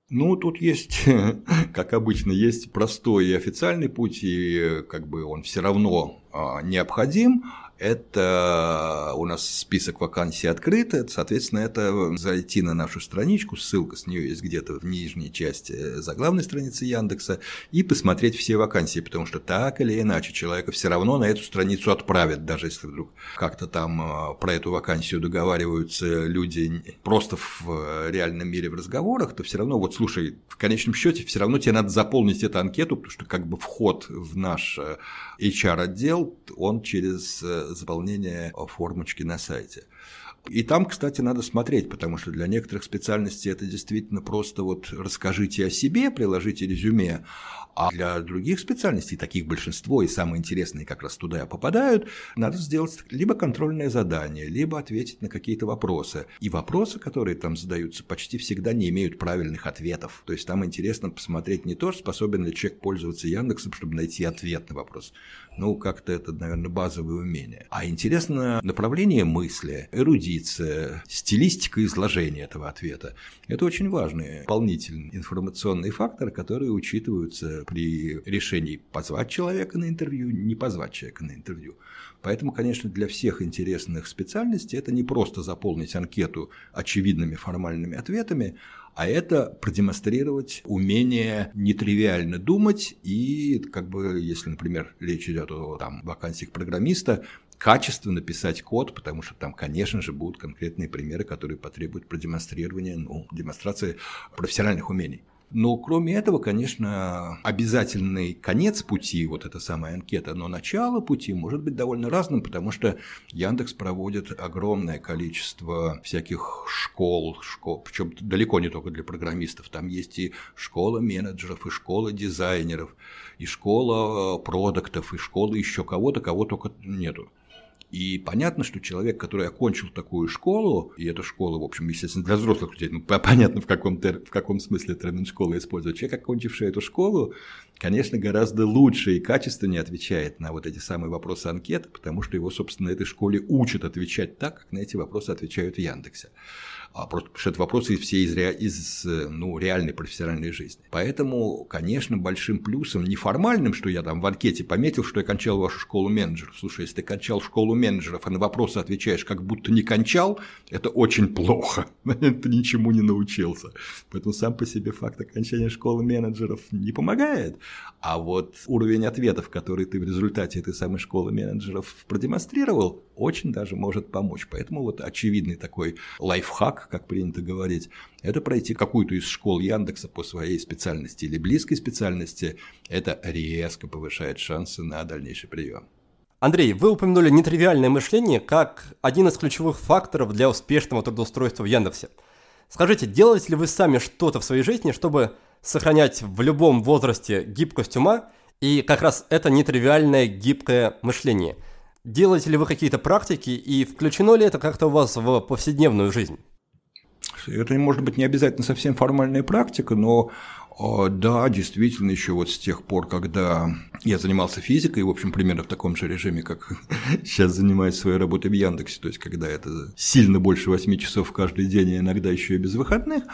Ну, тут есть, *laughs* как обычно, есть простой и официальный путь, и как бы он все равно а, необходим, это у нас список вакансий открыт, соответственно, это зайти на нашу страничку, ссылка с нее есть где-то в нижней части заглавной страницы Яндекса, и посмотреть все вакансии, потому что так или иначе человека все равно на эту страницу отправят, даже если вдруг как-то там про эту вакансию договариваются люди просто в реальном мире в разговорах, то все равно, вот слушай, в конечном счете все равно тебе надо заполнить эту анкету, потому что как бы вход в наш HR-отдел, он через э, заполнение формочки на сайте. И там, кстати, надо смотреть, потому что для некоторых специальностей это действительно просто вот расскажите о себе, приложите резюме, а для других специальностей, таких большинство и самые интересные как раз туда попадают, надо сделать либо контрольное задание, либо ответить на какие-то вопросы. И вопросы, которые там задаются, почти всегда не имеют правильных ответов. То есть там интересно посмотреть не то, способен ли человек пользоваться Яндексом, чтобы найти ответ на вопрос. Ну, как-то это, наверное, базовое умение. А интересно направление мысли, эрудиция, стилистика изложения этого ответа. Это очень важный дополнительный информационный фактор, который учитываются при решении позвать человека на интервью, не позвать человека на интервью. Поэтому, конечно, для всех интересных специальностей это не просто заполнить анкету очевидными формальными ответами, а это продемонстрировать умение нетривиально думать и, как бы, если, например, речь идет о там, вакансиях программиста, качественно писать код, потому что там, конечно же, будут конкретные примеры, которые потребуют продемонстрирования, ну, демонстрации профессиональных умений. Но кроме этого, конечно, обязательный конец пути, вот эта самая анкета, но начало пути может быть довольно разным, потому что Яндекс проводит огромное количество всяких школ, школ, причем далеко не только для программистов, там есть и школа менеджеров, и школа дизайнеров, и школа продуктов, и школа еще кого-то, кого только нету. И понятно, что человек, который окончил такую школу, и эта школа, в общем, естественно, для взрослых людей, ну, понятно, в каком, тер, в каком смысле термин школа использует, человек, окончивший эту школу, конечно, гораздо лучше и качественнее отвечает на вот эти самые вопросы анкеты, потому что его, собственно, этой школе учат отвечать так, как на эти вопросы отвечают в Яндексе а просто потому что это вопросы все из, из ну, реальной профессиональной жизни. Поэтому, конечно, большим плюсом, неформальным, что я там в анкете пометил, что я кончал вашу школу менеджеров. Слушай, если ты кончал школу менеджеров, а на вопросы отвечаешь, как будто не кончал, это очень плохо. *laughs* ты ничему не научился. Поэтому сам по себе факт окончания школы менеджеров не помогает. А вот уровень ответов, который ты в результате этой самой школы менеджеров продемонстрировал, очень даже может помочь. Поэтому вот очевидный такой лайфхак, как принято говорить, это пройти какую-то из школ Яндекса по своей специальности или близкой специальности. Это резко повышает шансы на дальнейший прием. Андрей, вы упомянули нетривиальное мышление как один из ключевых факторов для успешного трудоустройства в Яндексе. Скажите, делаете ли вы сами что-то в своей жизни, чтобы сохранять в любом возрасте гибкость ума и как раз это нетривиальное гибкое мышление – Делаете ли вы какие-то практики и включено ли это как-то у вас в повседневную жизнь? Это может быть не обязательно совсем формальная практика, но да, действительно, еще вот с тех пор, когда я занимался физикой, в общем, примерно в таком же режиме, как *laughs* сейчас занимаюсь своей работой в Яндексе, то есть когда это сильно больше 8 часов каждый день, а иногда еще и без выходных,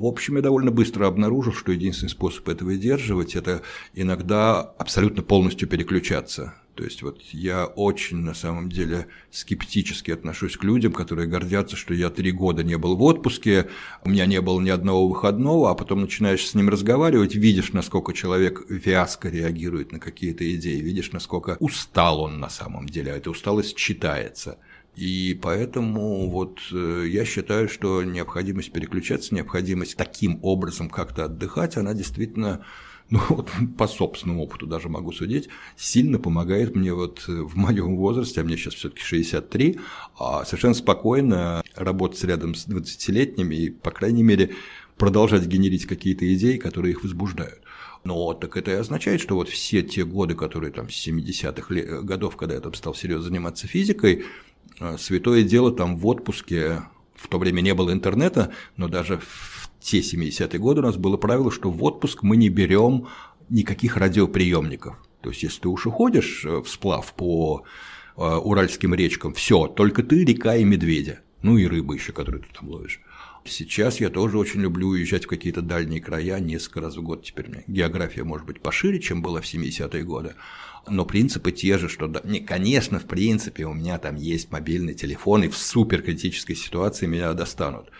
в общем, я довольно быстро обнаружил, что единственный способ это выдерживать – это иногда абсолютно полностью переключаться. То есть вот я очень на самом деле скептически отношусь к людям, которые гордятся, что я три года не был в отпуске, у меня не было ни одного выходного, а потом начинаешь с ним разговаривать, видишь, насколько человек вязко реагирует на какие-то идеи, видишь, насколько устал он на самом деле, а эта усталость читается. И поэтому вот э, я считаю, что необходимость переключаться, необходимость таким образом как-то отдыхать, она действительно *laughs* ну вот по собственному опыту даже могу судить, сильно помогает мне вот в моем возрасте, а мне сейчас все-таки 63, а совершенно спокойно работать рядом с 20-летними и, по крайней мере, продолжать генерить какие-то идеи, которые их возбуждают. Но так это и означает, что вот все те годы, которые там с 70-х годов, когда я там стал серьезно заниматься физикой, э, святое дело там в отпуске, в то время не было интернета, но даже в те 70-е годы у нас было правило, что в отпуск мы не берем никаких радиоприемников. То есть, если ты уж уходишь э, в сплав по э, уральским речкам, все, только ты, река и медведя. Ну и рыбы еще, которые ты там ловишь. Сейчас я тоже очень люблю уезжать в какие-то дальние края несколько раз в год. Теперь у меня география может быть пошире, чем была в 70-е годы. Но принципы те же, что, не, конечно, в принципе, у меня там есть мобильный телефон, и в суперкритической ситуации меня достанут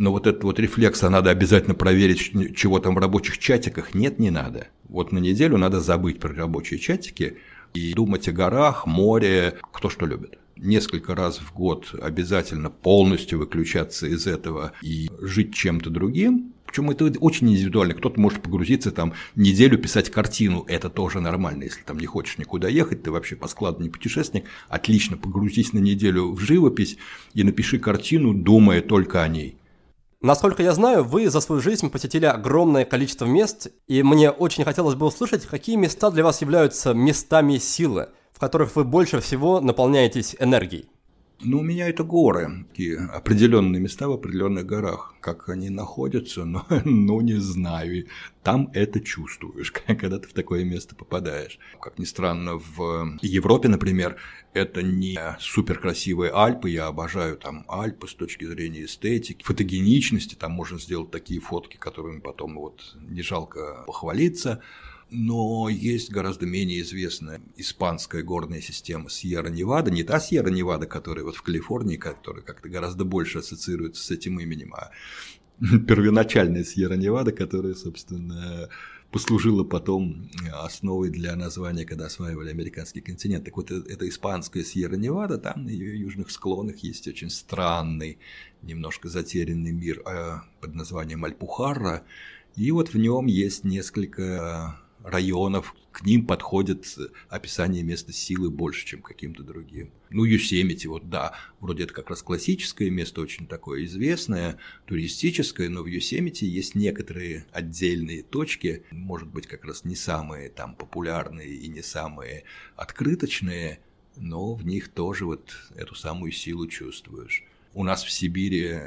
но вот этот вот рефлекс, а надо обязательно проверить, чего там в рабочих чатиках, нет, не надо. Вот на неделю надо забыть про рабочие чатики и думать о горах, море, кто что любит. Несколько раз в год обязательно полностью выключаться из этого и жить чем-то другим, причем это очень индивидуально. Кто-то может погрузиться там неделю писать картину, это тоже нормально. Если там не хочешь никуда ехать, ты вообще по складу не путешественник, отлично погрузись на неделю в живопись и напиши картину, думая только о ней. Насколько я знаю, вы за свою жизнь посетили огромное количество мест, и мне очень хотелось бы услышать, какие места для вас являются местами силы, в которых вы больше всего наполняетесь энергией. Ну, у меня это горы, такие определенные места в определенных горах. Как они находятся, ну, *laughs* ну не знаю. Там это чувствуешь, *laughs* когда ты в такое место попадаешь. Как ни странно, в Европе, например, это не супер красивые Альпы. Я обожаю там Альпы с точки зрения эстетики, фотогеничности. Там можно сделать такие фотки, которыми потом вот не жалко похвалиться но есть гораздо менее известная испанская горная система Сьерра-Невада, не та Сьерра-Невада, которая вот в Калифорнии, которая как-то гораздо больше ассоциируется с этим именем, а *laughs* первоначальная Сьерра-Невада, которая, собственно, послужило потом основой для названия, когда осваивали американский континент. Так вот, это испанская Сьерра-Невада, там на ее южных склонах есть очень странный, немножко затерянный мир под названием Альпухарра, и вот в нем есть несколько районов, к ним подходит описание места силы больше, чем каким-то другим. Ну, Юсемити, вот да, вроде это как раз классическое место, очень такое известное, туристическое, но в Юсемити есть некоторые отдельные точки, может быть, как раз не самые там популярные и не самые открыточные, но в них тоже вот эту самую силу чувствуешь. У нас в Сибири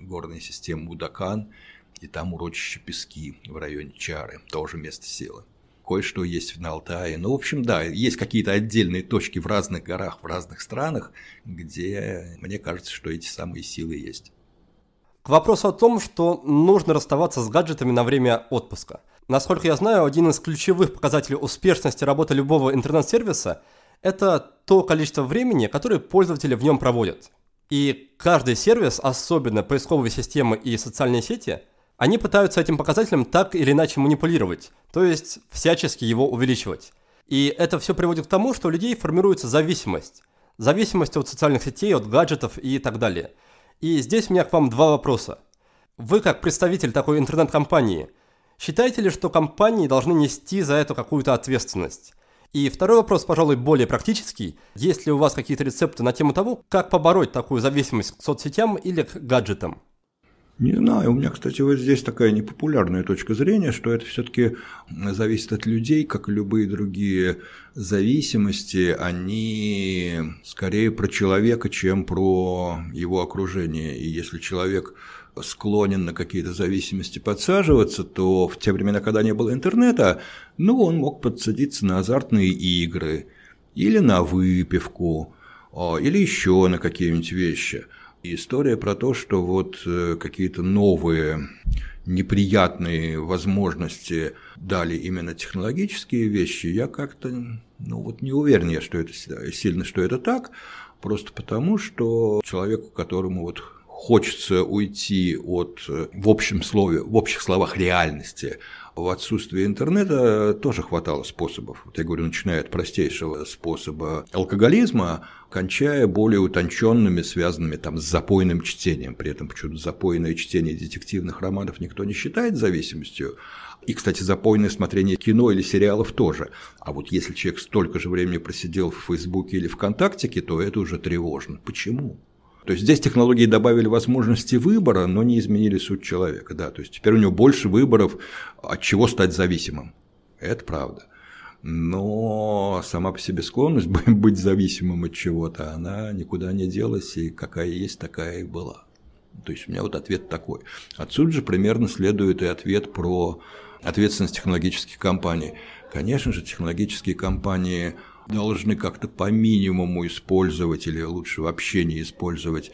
горная система Мудакан – и там урочище Пески в районе Чары, тоже место силы. Кое-что есть на Алтае. Ну, в общем, да, есть какие-то отдельные точки в разных горах, в разных странах, где мне кажется, что эти самые силы есть. К вопросу о том, что нужно расставаться с гаджетами на время отпуска. Насколько я знаю, один из ключевых показателей успешности работы любого интернет-сервиса – это то количество времени, которое пользователи в нем проводят. И каждый сервис, особенно поисковые системы и социальные сети – они пытаются этим показателем так или иначе манипулировать, то есть всячески его увеличивать. И это все приводит к тому, что у людей формируется зависимость. Зависимость от социальных сетей, от гаджетов и так далее. И здесь у меня к вам два вопроса. Вы, как представитель такой интернет-компании, считаете ли, что компании должны нести за это какую-то ответственность? И второй вопрос, пожалуй, более практический. Есть ли у вас какие-то рецепты на тему того, как побороть такую зависимость к соцсетям или к гаджетам? Не знаю, у меня, кстати, вот здесь такая непопулярная точка зрения, что это все-таки зависит от людей, как и любые другие зависимости, они скорее про человека, чем про его окружение. И если человек склонен на какие-то зависимости подсаживаться, то в те времена, когда не было интернета, ну, он мог подсадиться на азартные игры или на выпивку, а, или еще на какие-нибудь вещи – история про то, что вот э, какие-то новые неприятные возможности дали именно технологические вещи, я как-то ну, вот не уверен, что это сильно, что это так, просто потому, что человеку, которому вот хочется уйти от, э, в общем слове, в общих словах реальности, в отсутствие интернета тоже хватало способов. Вот я говорю, начиная от простейшего способа алкоголизма, кончая более утонченными, связанными там, с запойным чтением. При этом почему-то запойное чтение детективных романов никто не считает зависимостью. И, кстати, запойное смотрение кино или сериалов тоже. А вот если человек столько же времени просидел в Фейсбуке или ВКонтактике, то это уже тревожно. Почему? То есть здесь технологии добавили возможности выбора, но не изменили суть человека. Да? То есть теперь у него больше выборов, от чего стать зависимым. Это правда. Но сама по себе склонность *laughs* быть зависимым от чего-то, она никуда не делась, и какая есть, такая и была. То есть у меня вот ответ такой. Отсюда же примерно следует и ответ про ответственность технологических компаний. Конечно же, технологические компании должны как-то по минимуму использовать, или лучше вообще не использовать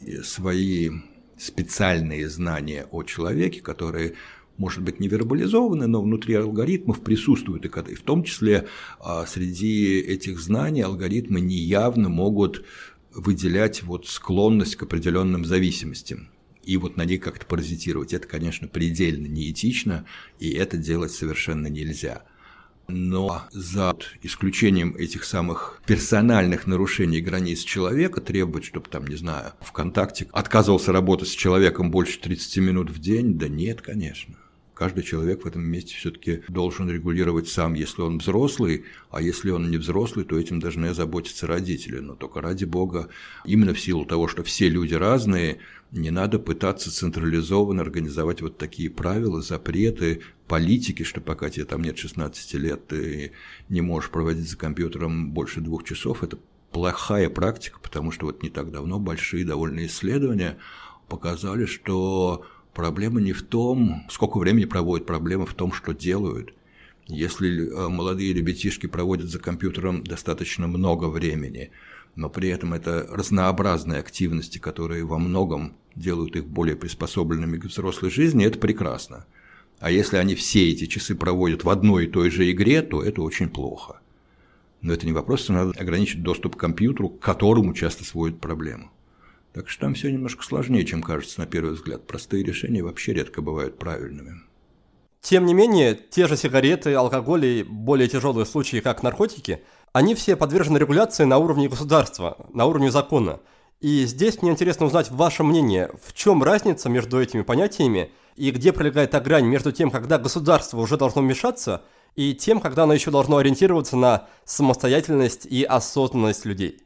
э, свои специальные знания о человеке, которые может быть, не вербализованы, но внутри алгоритмов присутствуют, и в том числе а, среди этих знаний алгоритмы неявно могут выделять вот склонность к определенным зависимостям и вот на них как-то паразитировать. Это, конечно, предельно неэтично, и это делать совершенно нельзя. Но за исключением этих самых персональных нарушений границ человека требовать, чтобы там, не знаю, ВКонтакте отказывался работать с человеком больше 30 минут в день, да нет, конечно. Каждый человек в этом месте все-таки должен регулировать сам, если он взрослый, а если он не взрослый, то этим должны озаботиться родители. Но только ради бога, именно в силу того, что все люди разные, не надо пытаться централизованно организовать вот такие правила, запреты, политики, что пока тебе там нет 16 лет, ты не можешь проводить за компьютером больше двух часов. Это плохая практика, потому что вот не так давно большие довольно исследования показали, что Проблема не в том, сколько времени проводят, проблема в том, что делают. Если э, молодые ребятишки проводят за компьютером достаточно много времени, но при этом это разнообразные активности, которые во многом делают их более приспособленными к взрослой жизни, это прекрасно. А если они все эти часы проводят в одной и той же игре, то это очень плохо. Но это не вопрос, надо ограничить доступ к компьютеру, к которому часто сводят проблему. Так что там все немножко сложнее, чем кажется на первый взгляд. Простые решения вообще редко бывают правильными. Тем не менее, те же сигареты, алкоголь и более тяжелые случаи, как наркотики, они все подвержены регуляции на уровне государства, на уровне закона. И здесь мне интересно узнать ваше мнение, в чем разница между этими понятиями и где пролегает та грань между тем, когда государство уже должно вмешаться, и тем, когда оно еще должно ориентироваться на самостоятельность и осознанность людей.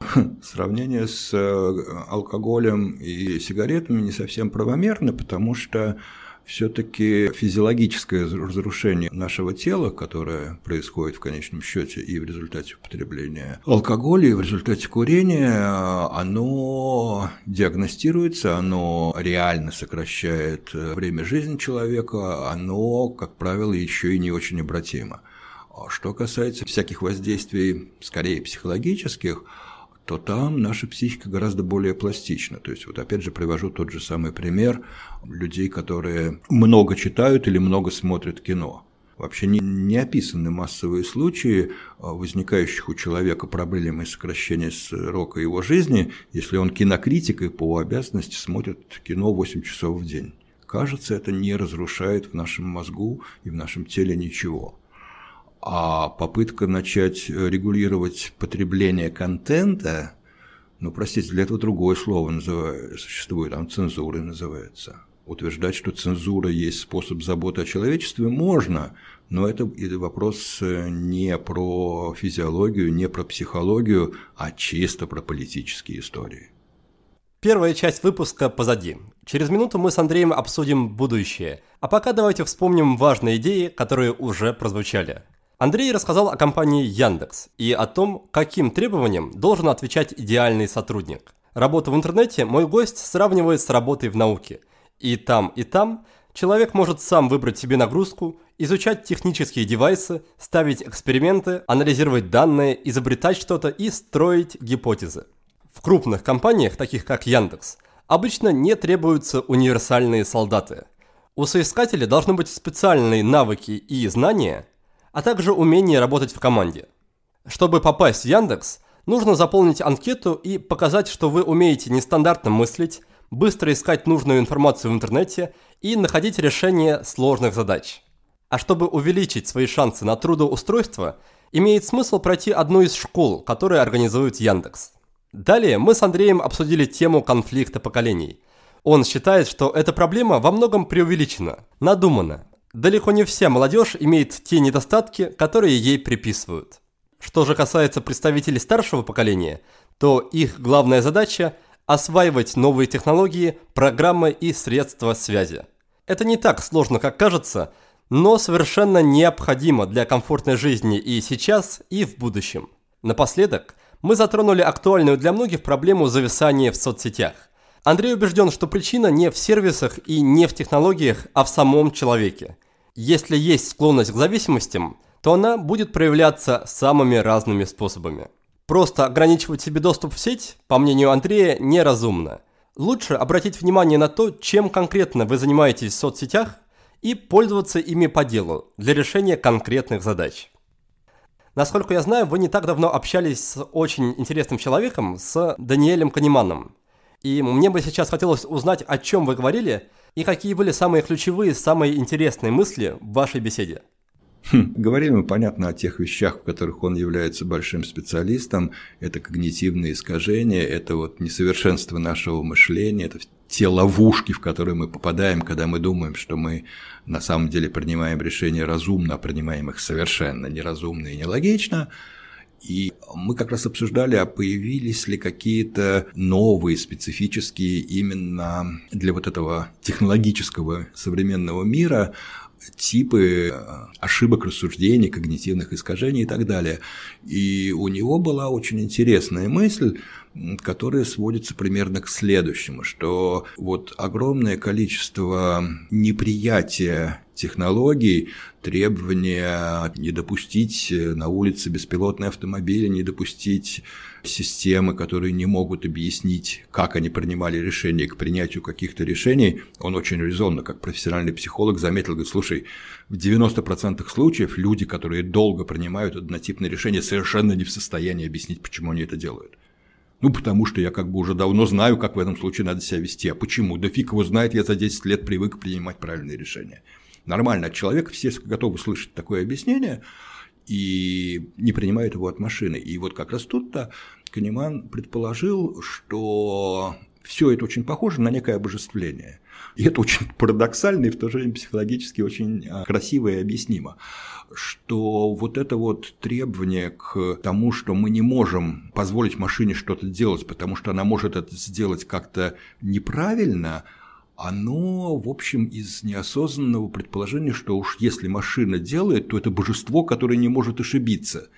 *laughs* Сравнение с э, алкоголем и сигаретами не совсем правомерно, потому что все-таки физиологическое разрушение нашего тела, которое происходит в конечном счете и в результате употребления алкоголя, и в результате курения, оно диагностируется, оно реально сокращает время жизни человека, оно, как правило, еще и не очень обратимо. А что касается всяких воздействий, скорее психологических, то там наша психика гораздо более пластична. То есть, вот опять же привожу тот же самый пример людей, которые много читают или много смотрят кино. Вообще не, не описаны массовые случаи а, возникающих у человека проблемы сокращения срока его жизни, если он кинокритик и по обязанности смотрит кино 8 часов в день. Кажется, это не разрушает в нашем мозгу и в нашем теле ничего. А попытка начать регулировать потребление контента, ну, простите, для этого другое слово называется, существует, там цензура называется. Утверждать, что цензура есть способ заботы о человечестве, можно, но это вопрос не про физиологию, не про психологию, а чисто про политические истории. Первая часть выпуска позади. Через минуту мы с Андреем обсудим будущее. А пока давайте вспомним важные идеи, которые уже прозвучали. Андрей рассказал о компании Яндекс и о том, каким требованиям должен отвечать идеальный сотрудник. Работу в интернете мой гость сравнивает с работой в науке. И там, и там человек может сам выбрать себе нагрузку, изучать технические девайсы, ставить эксперименты, анализировать данные, изобретать что-то и строить гипотезы. В крупных компаниях, таких как Яндекс, обычно не требуются универсальные солдаты. У соискателя должны быть специальные навыки и знания – а также умение работать в команде. Чтобы попасть в Яндекс, нужно заполнить анкету и показать, что вы умеете нестандартно мыслить, быстро искать нужную информацию в интернете и находить решение сложных задач. А чтобы увеличить свои шансы на трудоустройство, имеет смысл пройти одну из школ, которые организует Яндекс. Далее мы с Андреем обсудили тему конфликта поколений. Он считает, что эта проблема во многом преувеличена, надумана, Далеко не вся молодежь имеет те недостатки, которые ей приписывают. Что же касается представителей старшего поколения, то их главная задача – осваивать новые технологии, программы и средства связи. Это не так сложно, как кажется, но совершенно необходимо для комфортной жизни и сейчас, и в будущем. Напоследок, мы затронули актуальную для многих проблему зависания в соцсетях. Андрей убежден, что причина не в сервисах и не в технологиях, а в самом человеке. Если есть склонность к зависимостям, то она будет проявляться самыми разными способами. Просто ограничивать себе доступ в сеть, по мнению Андрея, неразумно. Лучше обратить внимание на то, чем конкретно вы занимаетесь в соцсетях, и пользоваться ими по делу для решения конкретных задач. Насколько я знаю, вы не так давно общались с очень интересным человеком, с Даниэлем Канеманом. И мне бы сейчас хотелось узнать, о чем вы говорили – и какие были самые ключевые, самые интересные мысли в вашей беседе? Хм, говорим мы, понятно, о тех вещах, в которых он является большим специалистом. Это когнитивные искажения, это вот несовершенство нашего мышления, это те ловушки, в которые мы попадаем, когда мы думаем, что мы на самом деле принимаем решения разумно, а принимаем их совершенно неразумно и нелогично. И мы как раз обсуждали, а появились ли какие-то новые, специфические именно для вот этого технологического современного мира типы э, ошибок рассуждений, когнитивных искажений и так далее. И у него была очень интересная мысль, которая сводится примерно к следующему, что вот огромное количество неприятия технологий, требования не допустить на улице беспилотные автомобили, не допустить системы, которые не могут объяснить, как они принимали решения к принятию каких-то решений, он очень резонно, как профессиональный психолог, заметил, говорит, слушай, в 90% случаев люди, которые долго принимают однотипные решения, совершенно не в состоянии объяснить, почему они это делают. Ну, потому что я как бы уже давно знаю, как в этом случае надо себя вести. А почему? Да фиг его знает, я за 10 лет привык принимать правильные решения. Нормально от человека, все готовы слышать такое объяснение и не принимают его от машины. И вот как раз тут-то Канеман предположил, что все это очень похоже на некое обожествление. И это очень парадоксально и в то же время психологически очень а, красиво и объяснимо что вот это вот требование к тому, что мы не можем позволить машине что-то делать, потому что она может это сделать как-то неправильно, оно, в общем, из неосознанного предположения, что уж если машина делает, то это божество, которое не может ошибиться.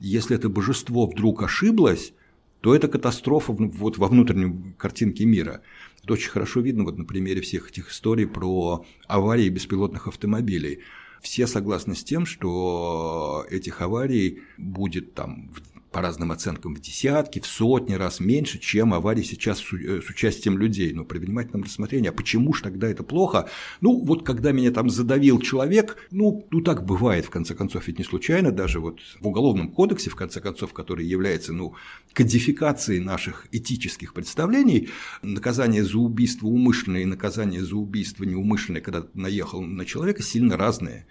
Если это божество вдруг ошиблось, то это катастрофа вот во внутреннем картинке мира. Это очень хорошо видно вот на примере всех этих историй про аварии беспилотных автомобилей все согласны с тем, что этих аварий будет там по разным оценкам в десятки, в сотни раз меньше, чем аварий сейчас с, э, участием людей. Но при внимательном рассмотрении, а почему же тогда это плохо? Ну, вот когда меня там задавил человек, ну, ну так бывает, в конце концов, ведь не случайно, даже вот в Уголовном кодексе, в конце концов, который является, ну, кодификацией наших этических представлений, наказание за убийство умышленное и наказание за убийство неумышленное, когда наехал на человека, сильно разные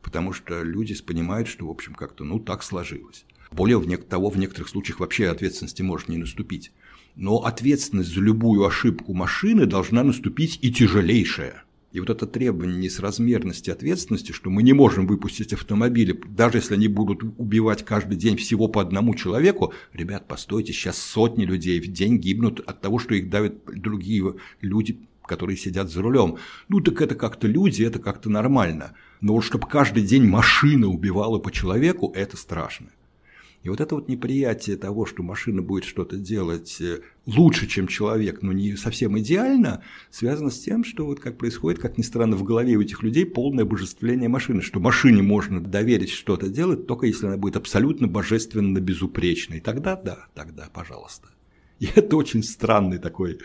потому что люди понимают, что, в общем, как-то, ну, так сложилось. Более того, в некоторых случаях вообще ответственности может не наступить. Но ответственность за любую ошибку машины должна наступить и тяжелейшая. И вот это требование несразмерности ответственности, что мы не можем выпустить автомобили, даже если они будут убивать каждый день всего по одному человеку, ребят, постойте, сейчас сотни людей в день гибнут от того, что их давят другие люди, которые сидят за рулем. Ну так это как-то люди, это как-то нормально. Но вот чтобы каждый день машина убивала по человеку, это страшно. И вот это вот неприятие того, что машина будет что-то делать э, лучше, чем человек, но не совсем идеально, связано с тем, что вот как происходит, как ни странно, в голове у этих людей полное божествление машины, что машине можно доверить что-то делать, только если она будет абсолютно божественно безупречной. Тогда да, тогда пожалуйста. И *laughs* это очень странный такой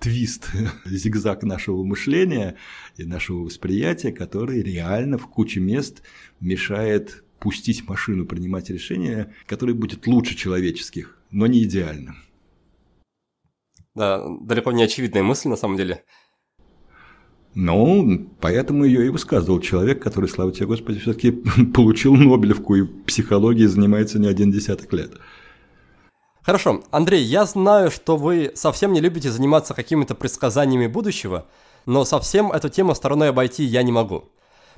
твист, *laughs* зигзаг нашего мышления и нашего восприятия, который реально в куче мест мешает пустить машину принимать решения, которое будет лучше человеческих, но не идеальным. Да, далеко не очевидная мысль на самом деле. Ну, поэтому ее и высказывал человек, который, слава тебе Господи, все-таки *laughs* получил Нобелевку и психологией занимается не один десяток лет. Хорошо, Андрей, я знаю, что вы совсем не любите заниматься какими-то предсказаниями будущего, но совсем эту тему стороной обойти я не могу.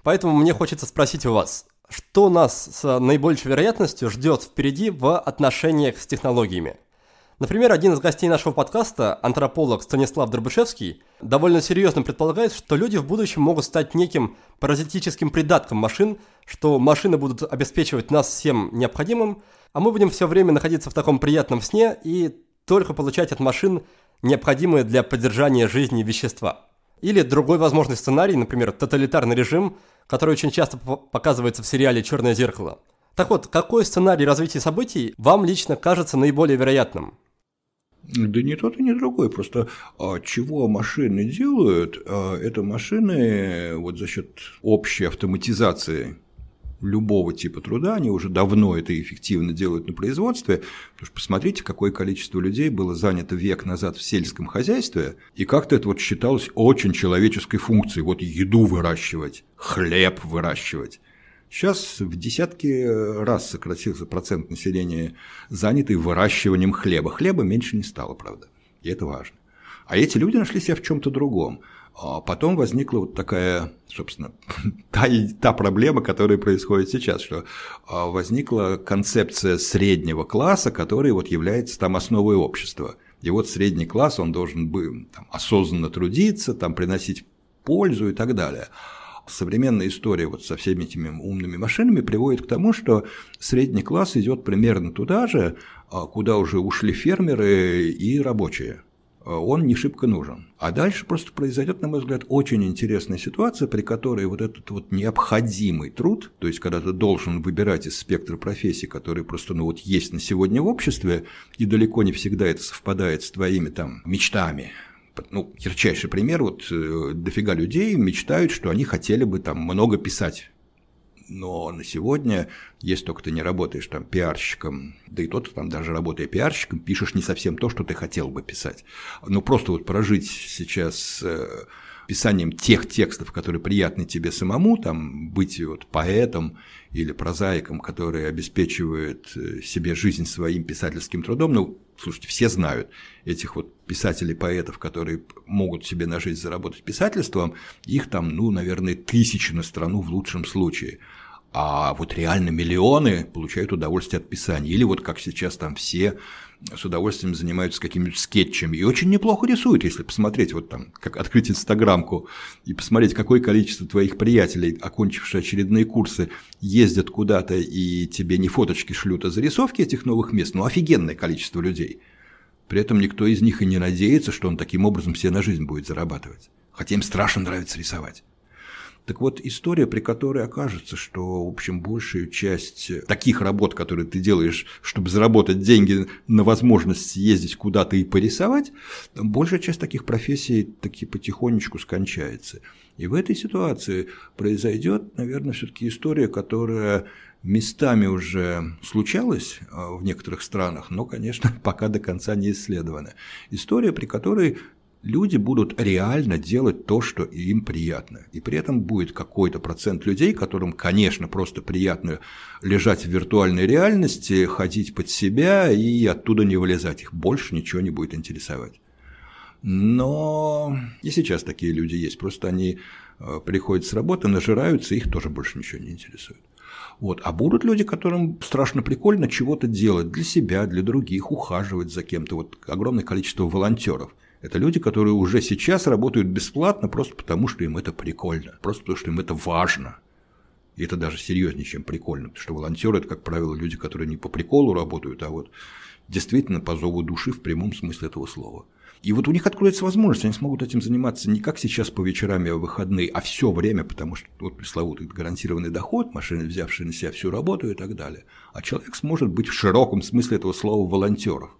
Поэтому мне хочется спросить у вас, что нас с наибольшей вероятностью ждет впереди в отношениях с технологиями. Например, один из гостей нашего подкаста, антрополог Станислав Дробышевский, довольно серьезно предполагает, что люди в будущем могут стать неким паразитическим придатком машин, что машины будут обеспечивать нас всем необходимым, а мы будем все время находиться в таком приятном сне и только получать от машин необходимые для поддержания жизни вещества. Или другой возможный сценарий, например, тоталитарный режим – который очень часто показывается в сериале «Черное зеркало». Так вот, какой сценарий развития событий вам лично кажется наиболее вероятным? Да ни тот и ни другой. Просто а, чего машины делают, а, это машины вот за счет общей автоматизации любого типа труда, они уже давно это эффективно делают на производстве, потому что посмотрите, какое количество людей было занято век назад в сельском хозяйстве, и как-то это вот считалось очень человеческой функцией, вот еду выращивать, хлеб выращивать. Сейчас в десятки раз сократился процент населения, занятый выращиванием хлеба. Хлеба меньше не стало, правда, и это важно. А эти люди нашли себя в чем-то другом. А потом возникла вот такая, собственно, *laughs* та, та проблема, которая происходит сейчас, что а, возникла концепция среднего класса, который вот является там основой общества. И вот средний класс, он должен бы там, осознанно трудиться, там, приносить пользу и так далее. Современная история вот со всеми этими умными машинами приводит к тому, что средний класс идет примерно туда же, а, куда уже ушли фермеры и рабочие. Э, он не шибко нужен. А дальше просто произойдет, на мой взгляд, очень интересная ситуация, при которой вот этот вот необходимый труд, то есть когда ты должен выбирать из спектра профессий, которые просто ну, вот есть на сегодня в обществе, и далеко не всегда это совпадает с твоими там мечтами, ну, ярчайший пример, вот э, дофига людей мечтают, что они хотели бы там много писать но на сегодня, если только ты не работаешь там пиарщиком, да и тот, там даже работая пиарщиком, пишешь не совсем то, что ты хотел бы писать. Но просто вот прожить сейчас э, писанием тех текстов, которые приятны тебе самому, там, быть вот поэтом или прозаиком, который обеспечивает э, себе жизнь своим писательским трудом, ну, слушайте, все знают этих вот писателей-поэтов, которые могут себе на жизнь заработать писательством, их там, ну, наверное, тысячи на страну в лучшем случае – а вот реально миллионы получают удовольствие от писания. Или вот как сейчас там все с удовольствием занимаются какими-нибудь скетчами и очень неплохо рисуют, если посмотреть вот там, как открыть инстаграмку и посмотреть, какое количество твоих приятелей, окончившие очередные курсы, ездят куда-то и тебе не фоточки шлют, а зарисовки этих новых мест, ну офигенное количество людей. При этом никто из них и не надеется, что он таким образом все на жизнь будет зарабатывать. Хотя им страшно нравится рисовать. Так вот, история, при которой окажется, что, в общем, большую часть таких работ, которые ты делаешь, чтобы заработать деньги на возможность ездить куда-то и порисовать, большая часть таких профессий таки потихонечку скончается. И в этой ситуации произойдет, наверное, все-таки история, которая местами уже случалась а, в некоторых странах, но, конечно, *laughs* пока до конца не исследована. История, при которой люди будут реально делать то, что им приятно. И при этом будет какой-то процент людей, которым, конечно, просто приятно лежать в виртуальной реальности, ходить под себя и оттуда не вылезать. Их больше ничего не будет интересовать. Но и сейчас такие люди есть. Просто они э, приходят с работы, нажираются, их тоже больше ничего не интересует. Вот. А будут люди, которым страшно прикольно чего-то делать для себя, для других, ухаживать за кем-то. Вот огромное количество волонтеров – это люди, которые уже сейчас работают бесплатно просто потому, что им это прикольно, просто потому, что им это важно. И это даже серьезнее, чем прикольно, потому что волонтеры – это, как правило, люди, которые не по приколу работают, а вот действительно по зову души в прямом смысле этого слова. И вот у них откроется возможность, они смогут этим заниматься не как сейчас по вечерам и в выходные, а все время, потому что вот пресловутый гарантированный доход, машины, взявшие на себя всю работу и так далее. А человек сможет быть в широком смысле этого слова волонтеров.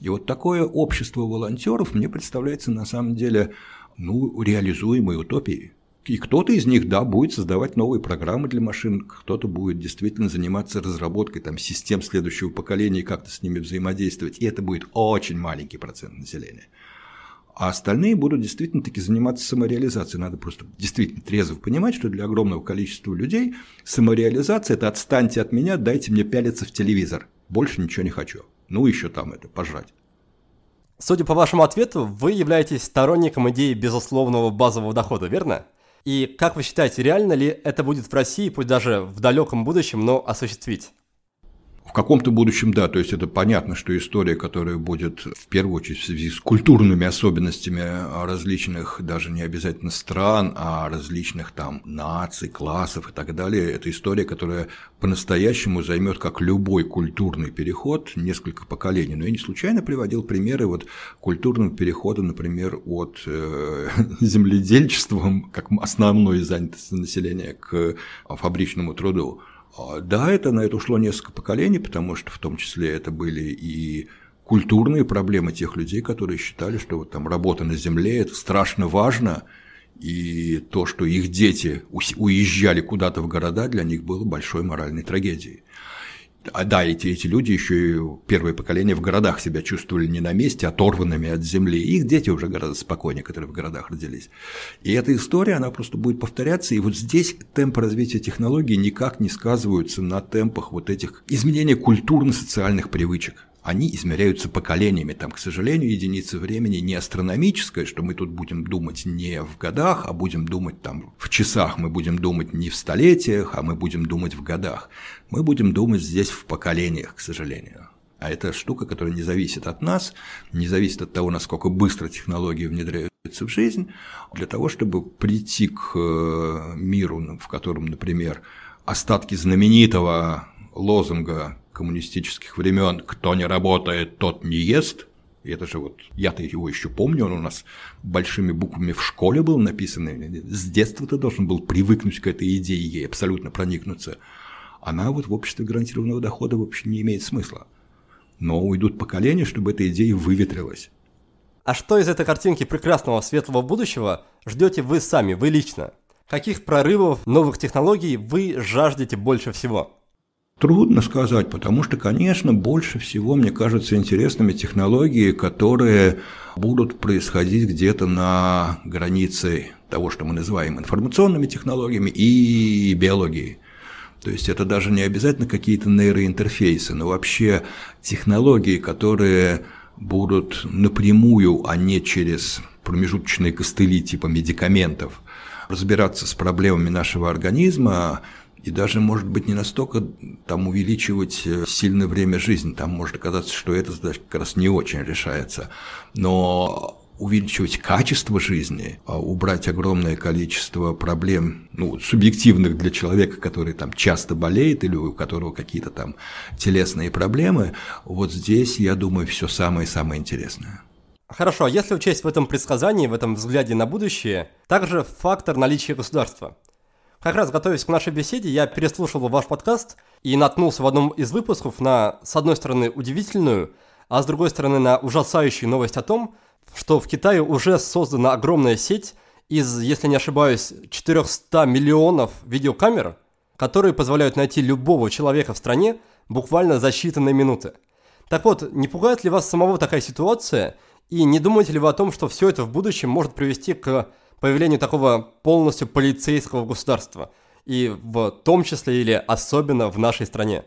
И вот такое общество волонтеров мне представляется на самом деле ну, реализуемой утопией. И кто-то из них, да, будет создавать новые программы для машин, кто-то будет действительно заниматься разработкой там, систем следующего поколения и как-то с ними взаимодействовать. И это будет очень маленький процент населения. А остальные будут действительно таки заниматься самореализацией. Надо просто действительно трезво понимать, что для огромного количества людей самореализация – это отстаньте от меня, дайте мне пялиться в телевизор. Больше ничего не хочу. Ну, еще там это, пожрать. Судя по вашему ответу, вы являетесь сторонником идеи безусловного базового дохода, верно? И как вы считаете, реально ли это будет в России, пусть даже в далеком будущем, но осуществить? В каком-то будущем, да, то есть это понятно, что история, которая будет в первую очередь в связи с культурными особенностями различных, даже не обязательно стран, а различных там наций, классов и так далее, это история, которая по-настоящему займет, как любой культурный переход, несколько поколений. Но я не случайно приводил примеры вот культурного перехода, например, от э, *laughs* земледельчества, как основной занятости населения, к фабричному труду. А, да, это на это ушло несколько поколений, потому что в том числе это были и культурные проблемы тех людей, которые считали, что вот там работа на земле – это страшно важно, и то, что их дети уезжали куда-то в города, для них было большой моральной трагедией. А да, эти, эти люди еще и первое поколение в городах себя чувствовали не на месте, а оторванными от земли. Их дети уже гораздо спокойнее, которые в городах родились. И эта история, она просто будет повторяться. И вот здесь темпы развития технологий никак не сказываются на темпах вот этих изменения культурно-социальных привычек они измеряются поколениями. Там, к сожалению, единица времени не астрономическая, что мы тут будем думать не в годах, а будем думать там в часах. Мы будем думать не в столетиях, а мы будем думать в годах. Мы будем думать здесь в поколениях, к сожалению. А это штука, которая не зависит от нас, не зависит от того, насколько быстро технологии внедряются в жизнь. Для того, чтобы прийти к э, миру, в котором, например, остатки знаменитого лозунга коммунистических времен «кто не работает, тот не ест», и это же вот, я-то его еще помню, он у нас большими буквами в школе был написан, с детства ты должен был привыкнуть к этой идее, ей абсолютно проникнуться. Она вот в обществе гарантированного дохода вообще не имеет смысла. Но уйдут поколения, чтобы эта идея выветрилась. А что из этой картинки прекрасного светлого будущего ждете вы сами, вы лично? Каких прорывов новых технологий вы жаждете больше всего? Трудно сказать, потому что, конечно, больше всего, мне кажется, интересными технологии, которые будут происходить где-то на границе того, что мы называем информационными технологиями и биологией. То есть это даже не обязательно какие-то нейроинтерфейсы, но вообще технологии, которые будут напрямую, а не через промежуточные костыли типа медикаментов, разбираться с проблемами нашего организма, и даже, может быть, не настолько там увеличивать э, сильное время жизни. Там может оказаться, что это как раз не очень решается. Но увеличивать качество жизни, а убрать огромное количество проблем, ну, субъективных для человека, который там часто болеет или у которого какие-то там телесные проблемы, вот здесь, я думаю, все самое-самое интересное. Хорошо, а если учесть в этом предсказании, в этом взгляде на будущее, также фактор наличия государства – как раз готовясь к нашей беседе, я переслушал ваш подкаст и наткнулся в одном из выпусков на, с одной стороны, удивительную, а с другой стороны, на ужасающую новость о том, что в Китае уже создана огромная сеть из, если не ошибаюсь, 400 миллионов видеокамер, которые позволяют найти любого человека в стране буквально за считанные минуты. Так вот, не пугает ли вас самого такая ситуация, и не думаете ли вы о том, что все это в будущем может привести к появлению такого полностью полицейского государства, и в том числе или особенно в нашей стране?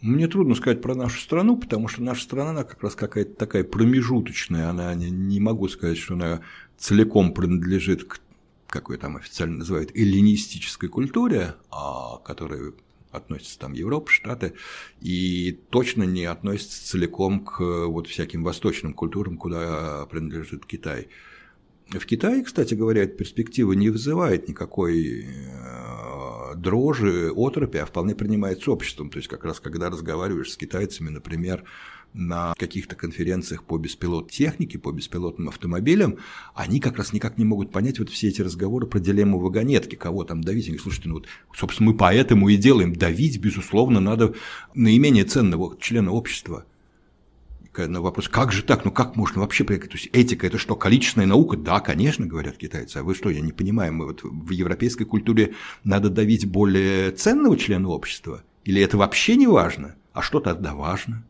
Мне трудно сказать про нашу страну, потому что наша страна она как раз какая-то такая промежуточная, она не, могу сказать, что она целиком принадлежит к какой там официально называют эллинистической культуре, а, которая относится там Европа, Штаты, и точно не относится целиком к вот всяким восточным культурам, куда принадлежит Китай. В Китае, кстати говоря, эта перспектива не вызывает никакой э, дрожи, отропи, а вполне принимается обществом. То есть, как раз когда разговариваешь с китайцами, например, на каких-то конференциях по беспилотной технике, по беспилотным автомобилям, они как раз никак не могут понять вот все эти разговоры про дилемму вагонетки, кого там давить. Они говорят, слушайте, ну вот, собственно, мы поэтому и делаем. Давить, безусловно, надо наименее ценного члена общества на вопрос, как же так, ну как можно вообще, то есть этика это что, количественная наука? Да, конечно, говорят китайцы, а вы что, я не понимаю, мы вот в европейской культуре надо давить более ценного члена общества? Или это вообще не важно? А что тогда важно?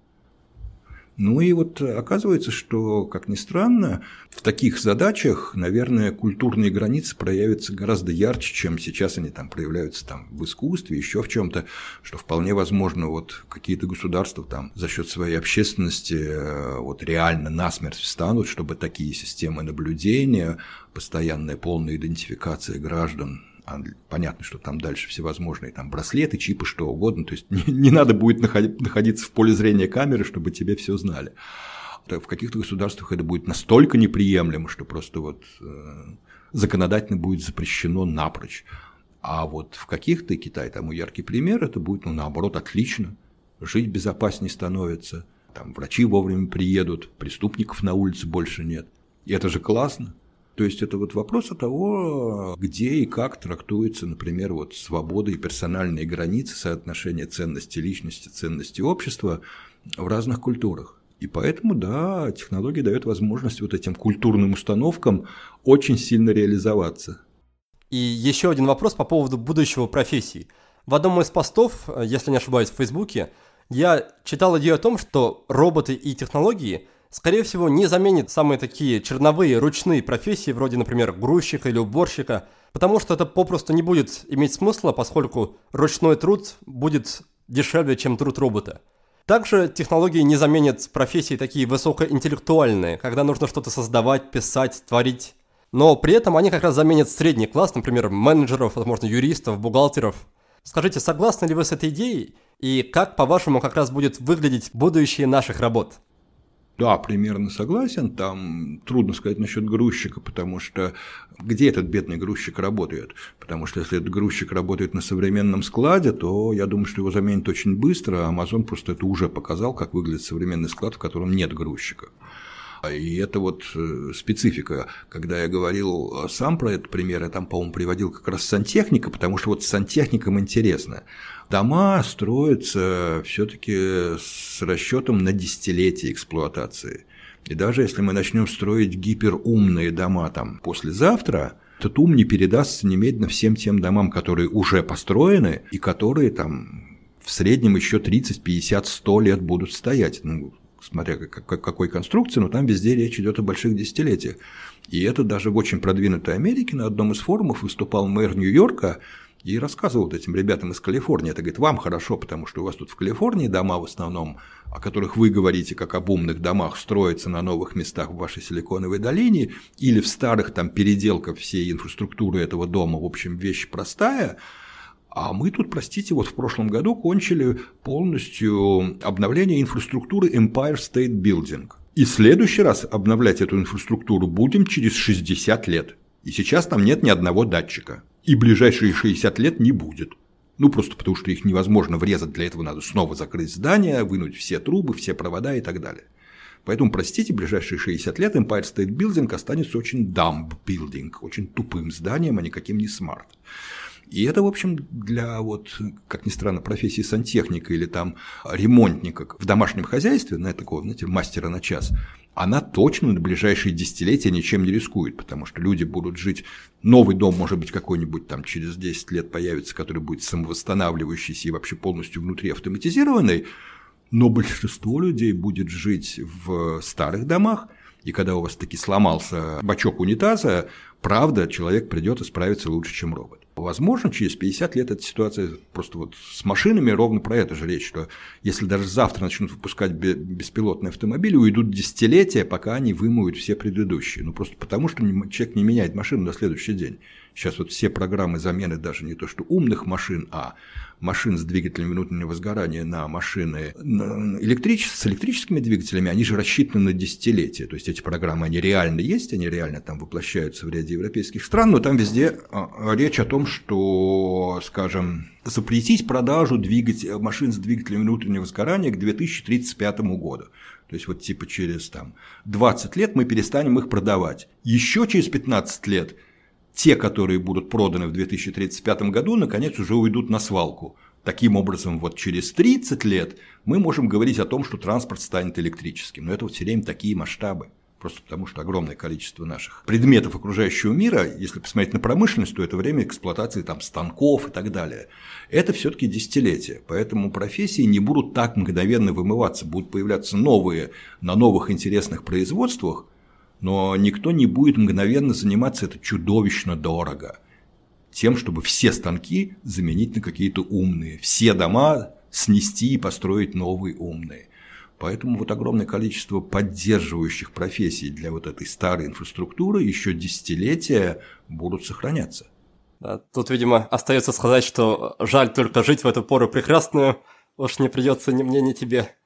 Ну и вот оказывается, что, как ни странно, в таких задачах, наверное, культурные границы проявятся гораздо ярче, чем сейчас они там проявляются там в искусстве, еще в чем-то, что вполне возможно вот какие-то государства там за счет своей общественности э, вот реально насмерть встанут, чтобы такие системы наблюдения, постоянная полная идентификация граждан а понятно, что там дальше всевозможные там браслеты, чипы, что угодно, то есть *laughs* не, не надо будет находиться в поле зрения камеры, чтобы тебе все знали. В каких-то государствах это будет настолько неприемлемо, что просто вот э, законодательно будет запрещено напрочь. А вот в каких-то, Китай тому яркий пример, это будет, ну, наоборот, отлично. Жить безопаснее становится, там врачи вовремя приедут, преступников на улице больше нет. И это же классно. То есть это вот вопрос того, где и как трактуется, например, вот свобода и персональные границы, соотношение ценности личности, ценности общества в разных культурах. И поэтому, да, технология дает возможность вот этим культурным установкам очень сильно реализоваться. И еще один вопрос по поводу будущего профессий. В одном из постов, если не ошибаюсь, в Фейсбуке, я читал идею о том, что роботы и технологии – скорее всего, не заменит самые такие черновые, ручные профессии, вроде, например, грузчика или уборщика, потому что это попросту не будет иметь смысла, поскольку ручной труд будет дешевле, чем труд робота. Также технологии не заменят профессии такие высокоинтеллектуальные, когда нужно что-то создавать, писать, творить. Но при этом они как раз заменят средний класс, например, менеджеров, возможно, юристов, бухгалтеров. Скажите, согласны ли вы с этой идеей? И как, по-вашему, как раз будет выглядеть будущее наших работ? Да, примерно согласен. Там трудно сказать насчет грузчика, потому что где этот бедный грузчик работает? Потому что если этот грузчик работает на современном складе, то я думаю, что его заменят очень быстро. А Amazon просто это уже показал, как выглядит современный склад, в котором нет грузчика. И это вот э, специфика. Когда я говорил сам про этот пример, я там, по-моему, приводил как раз сантехника, потому что вот с сантехником интересно. Дома строятся все-таки с расчетом на десятилетие эксплуатации. И даже если мы начнем строить гиперумные дома там послезавтра, этот ум не передастся немедленно всем тем домам, которые уже построены и которые там в среднем еще 30, 50, 100 лет будут стоять. Ну, смотря как, как, какой конструкции, но там везде речь идет о больших десятилетиях. И это даже в очень продвинутой Америке на одном из форумов выступал мэр Нью-Йорка и рассказывал вот этим ребятам из Калифорнии. Это говорит, вам хорошо, потому что у вас тут в Калифорнии дома в основном, о которых вы говорите, как об умных домах, строятся на новых местах в вашей силиконовой долине или в старых там переделках всей инфраструктуры этого дома. В общем, вещь простая – а мы тут, простите, вот в прошлом году кончили полностью обновление инфраструктуры Empire State Building. И в следующий раз обновлять эту инфраструктуру будем через 60 лет. И сейчас там нет ни одного датчика. И ближайшие 60 лет не будет. Ну, просто потому что их невозможно врезать, для этого надо снова закрыть здание, вынуть все трубы, все провода и так далее. Поэтому, простите, ближайшие 60 лет Empire State Building останется очень dumb building, очень тупым зданием, а никаким не смарт. И это, в общем, для, вот, как ни странно, профессии сантехника или там ремонтника в домашнем хозяйстве, на такого, знаете, мастера на час, она точно на ближайшие десятилетия ничем не рискует, потому что люди будут жить, новый дом, может быть, какой-нибудь там через 10 лет появится, который будет самовосстанавливающийся и вообще полностью внутри автоматизированный, но большинство людей будет жить в старых домах, и когда у вас таки сломался бачок унитаза, правда, человек придет и справится лучше, чем робот. Возможно, через 50 лет эта ситуация просто вот с машинами ровно про это же речь, что если даже завтра начнут выпускать беспилотные автомобили, уйдут десятилетия, пока они вымоют все предыдущие. Ну просто потому, что человек не меняет машину на следующий день. Сейчас вот все программы замены даже не то что умных машин, а машин с двигателями внутреннего сгорания на машины электричес... с электрическими двигателями, они же рассчитаны на десятилетия. То есть эти программы, они реально есть, они реально там воплощаются в ряде европейских стран, но там везде а, речь о том, что, скажем, запретить продажу двигатель... машин с двигателями внутреннего сгорания к 2035 году. То есть вот типа через там, 20 лет мы перестанем их продавать. Еще через 15 лет – те, которые будут проданы в 2035 году, наконец уже уйдут на свалку. Таким образом, вот через 30 лет мы можем говорить о том, что транспорт станет электрическим. Но это вот все время такие масштабы. Просто потому, что огромное количество наших предметов окружающего мира, если посмотреть на промышленность, то это время эксплуатации там, станков и так далее. Это все-таки десятилетия. Поэтому профессии не будут так мгновенно вымываться. Будут появляться новые на новых интересных производствах, но никто не будет мгновенно заниматься это чудовищно дорого. Тем, чтобы все станки заменить на какие-то умные, все дома снести и построить новые умные. Поэтому вот огромное количество поддерживающих профессий для вот этой старой инфраструктуры еще десятилетия будут сохраняться. Да, тут, видимо, остается сказать, что жаль только жить в эту пору прекрасную, уж не придется ни мне, ни тебе.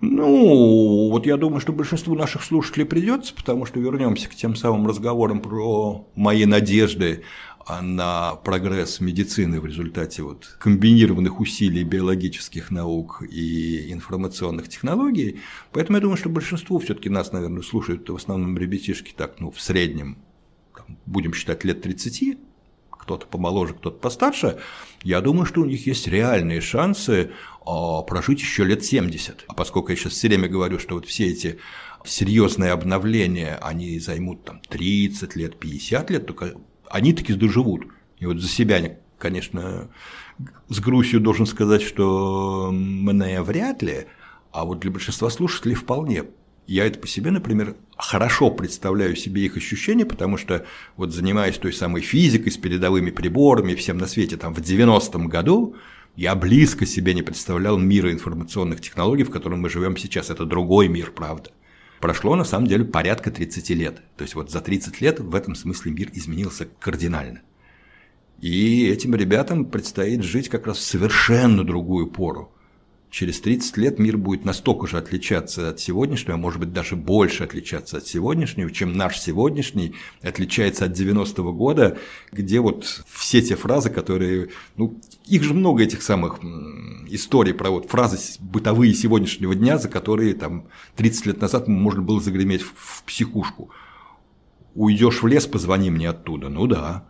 Ну, вот я думаю, что большинству наших слушателей придется, потому что вернемся к тем самым разговорам про мои надежды на прогресс медицины в результате вот комбинированных усилий биологических наук и информационных технологий. Поэтому я думаю, что большинство все-таки нас, наверное, слушают в основном ребятишки так, ну, в среднем, там, будем считать, лет 30, кто-то помоложе, кто-то постарше, я думаю, что у них есть реальные шансы а, прожить еще лет 70. А поскольку я сейчас все время говорю, что вот все эти серьезные обновления, они займут там 30 лет, 50 лет, только они таки доживут. И вот за себя, конечно, с грустью должен сказать, что мне вряд ли, а вот для большинства слушателей вполне. Я это по себе, например, хорошо представляю себе их ощущения, потому что вот занимаясь той самой физикой с передовыми приборами, всем на свете, там в 90-м году, я близко себе не представлял мира информационных технологий, в котором мы живем сейчас. Это другой мир, правда. Прошло, на самом деле, порядка 30 лет. То есть вот за 30 лет в этом смысле мир изменился кардинально. И этим ребятам предстоит жить как раз в совершенно другую пору через 30 лет мир будет настолько же отличаться от сегодняшнего, а может быть даже больше отличаться от сегодняшнего, чем наш сегодняшний отличается от 90-го года, где вот все те фразы, которые, ну, их же много этих самых историй про вот фразы бытовые сегодняшнего дня, за которые там 30 лет назад можно было загреметь в психушку. Уйдешь в лес, позвони мне оттуда. Ну да.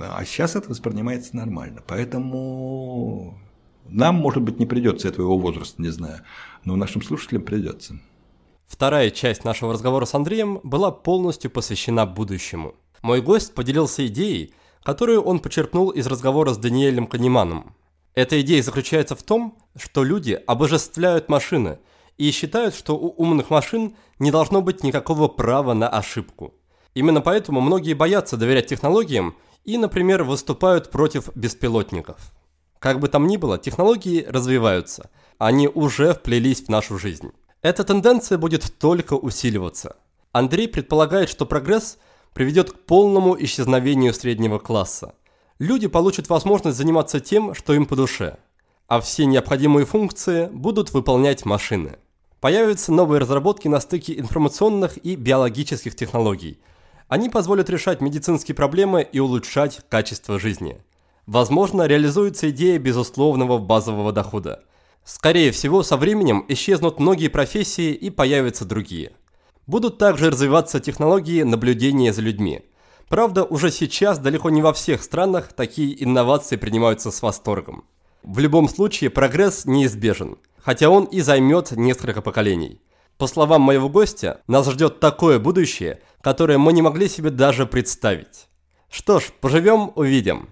А сейчас это воспринимается нормально. Поэтому нам, может быть, не придется этого его возраста, не знаю, но нашим слушателям придется. Вторая часть нашего разговора с Андреем была полностью посвящена будущему. Мой гость поделился идеей, которую он почерпнул из разговора с Даниэлем Канеманом. Эта идея заключается в том, что люди обожествляют машины и считают, что у умных машин не должно быть никакого права на ошибку. Именно поэтому многие боятся доверять технологиям и, например, выступают против беспилотников. Как бы там ни было, технологии развиваются. Они уже вплелись в нашу жизнь. Эта тенденция будет только усиливаться. Андрей предполагает, что прогресс приведет к полному исчезновению среднего класса. Люди получат возможность заниматься тем, что им по душе, а все необходимые функции будут выполнять машины. Появятся новые разработки на стыке информационных и биологических технологий. Они позволят решать медицинские проблемы и улучшать качество жизни. Возможно, реализуется идея безусловного базового дохода. Скорее всего, со временем исчезнут многие профессии и появятся другие. Будут также развиваться технологии наблюдения за людьми. Правда, уже сейчас далеко не во всех странах такие инновации принимаются с восторгом. В любом случае, прогресс неизбежен, хотя он и займет несколько поколений. По словам моего гостя, нас ждет такое будущее, которое мы не могли себе даже представить. Что ж, поживем, увидим.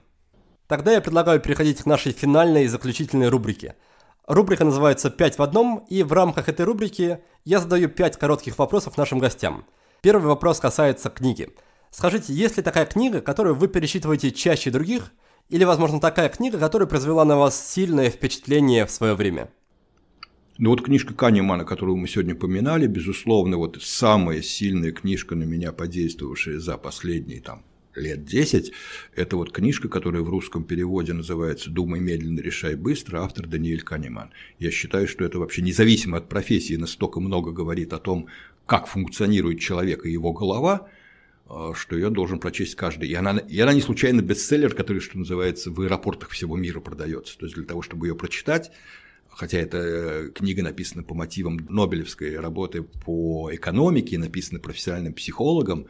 Тогда я предлагаю переходить к нашей финальной и заключительной рубрике – Рубрика называется «Пять в одном», и в рамках этой рубрики я задаю пять коротких вопросов нашим гостям. Первый вопрос касается книги. Скажите, есть ли такая книга, которую вы пересчитываете чаще других, или, возможно, такая книга, которая произвела на вас сильное впечатление в свое время? Ну вот книжка Канемана, которую мы сегодня поминали, безусловно, вот самая сильная книжка на меня подействовавшая за последние там лет 10. Это вот книжка, которая в русском переводе называется «Думай медленно, решай быстро», автор Даниэль Канеман. Я считаю, что это вообще независимо от профессии настолько много говорит о том, как функционирует человек и его голова, э, что ее должен прочесть каждый. И она, и она не случайно бестселлер, который, что называется, в аэропортах всего мира продается. То есть для того, чтобы ее прочитать, хотя эта э, книга написана по мотивам Нобелевской работы по экономике, написана профессиональным психологом,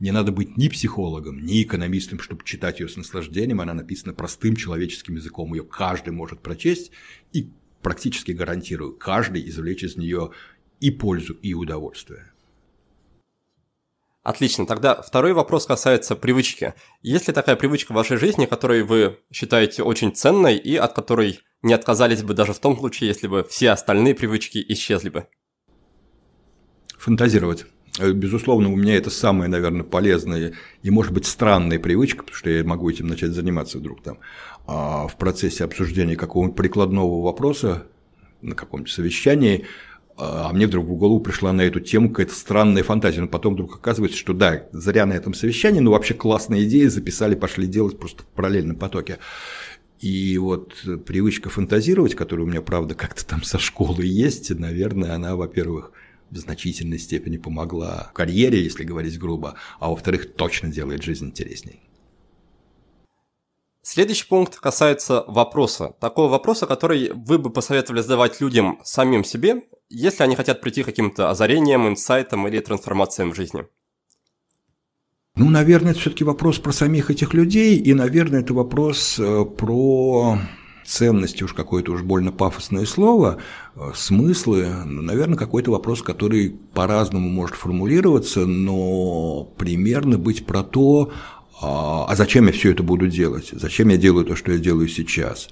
не надо быть ни психологом, ни экономистом, чтобы читать ее с наслаждением. Она написана простым человеческим языком. Ее каждый может прочесть и практически гарантирую, каждый извлечь из нее и пользу, и удовольствие. Отлично. Тогда второй вопрос касается привычки. Есть ли такая привычка в вашей жизни, которую вы считаете очень ценной и от которой не отказались бы даже в том случае, если бы все остальные привычки исчезли бы? Фантазировать. Э, безусловно, у меня это самая, наверное, полезная и, может быть, странная привычка, потому что я могу этим начать заниматься вдруг там а в процессе обсуждения какого-нибудь прикладного вопроса на каком-то совещании, а мне вдруг в голову пришла на эту тему какая-то странная фантазия. Но потом вдруг оказывается, что да, зря на этом совещании, но вообще классная идея, записали, пошли делать просто в параллельном потоке. И вот привычка фантазировать, которая у меня, правда, как-то там со школы есть, наверное, она, во-первых, в значительной степени помогла карьере, если говорить грубо, а во-вторых, точно делает жизнь интересней. Следующий пункт касается вопроса. Такого вопроса, который вы бы посоветовали задавать людям самим себе, если они хотят прийти к каким-то озарениям, инсайтам или трансформациям в жизни. Ну, наверное, это все-таки вопрос про самих этих людей, и, наверное, это вопрос э, про ценности уж какое-то уж больно пафосное слово, э, смыслы, наверное, какой-то вопрос, который по-разному может формулироваться, но примерно быть про то, а, а зачем я все это буду делать, зачем я делаю то, что я делаю сейчас,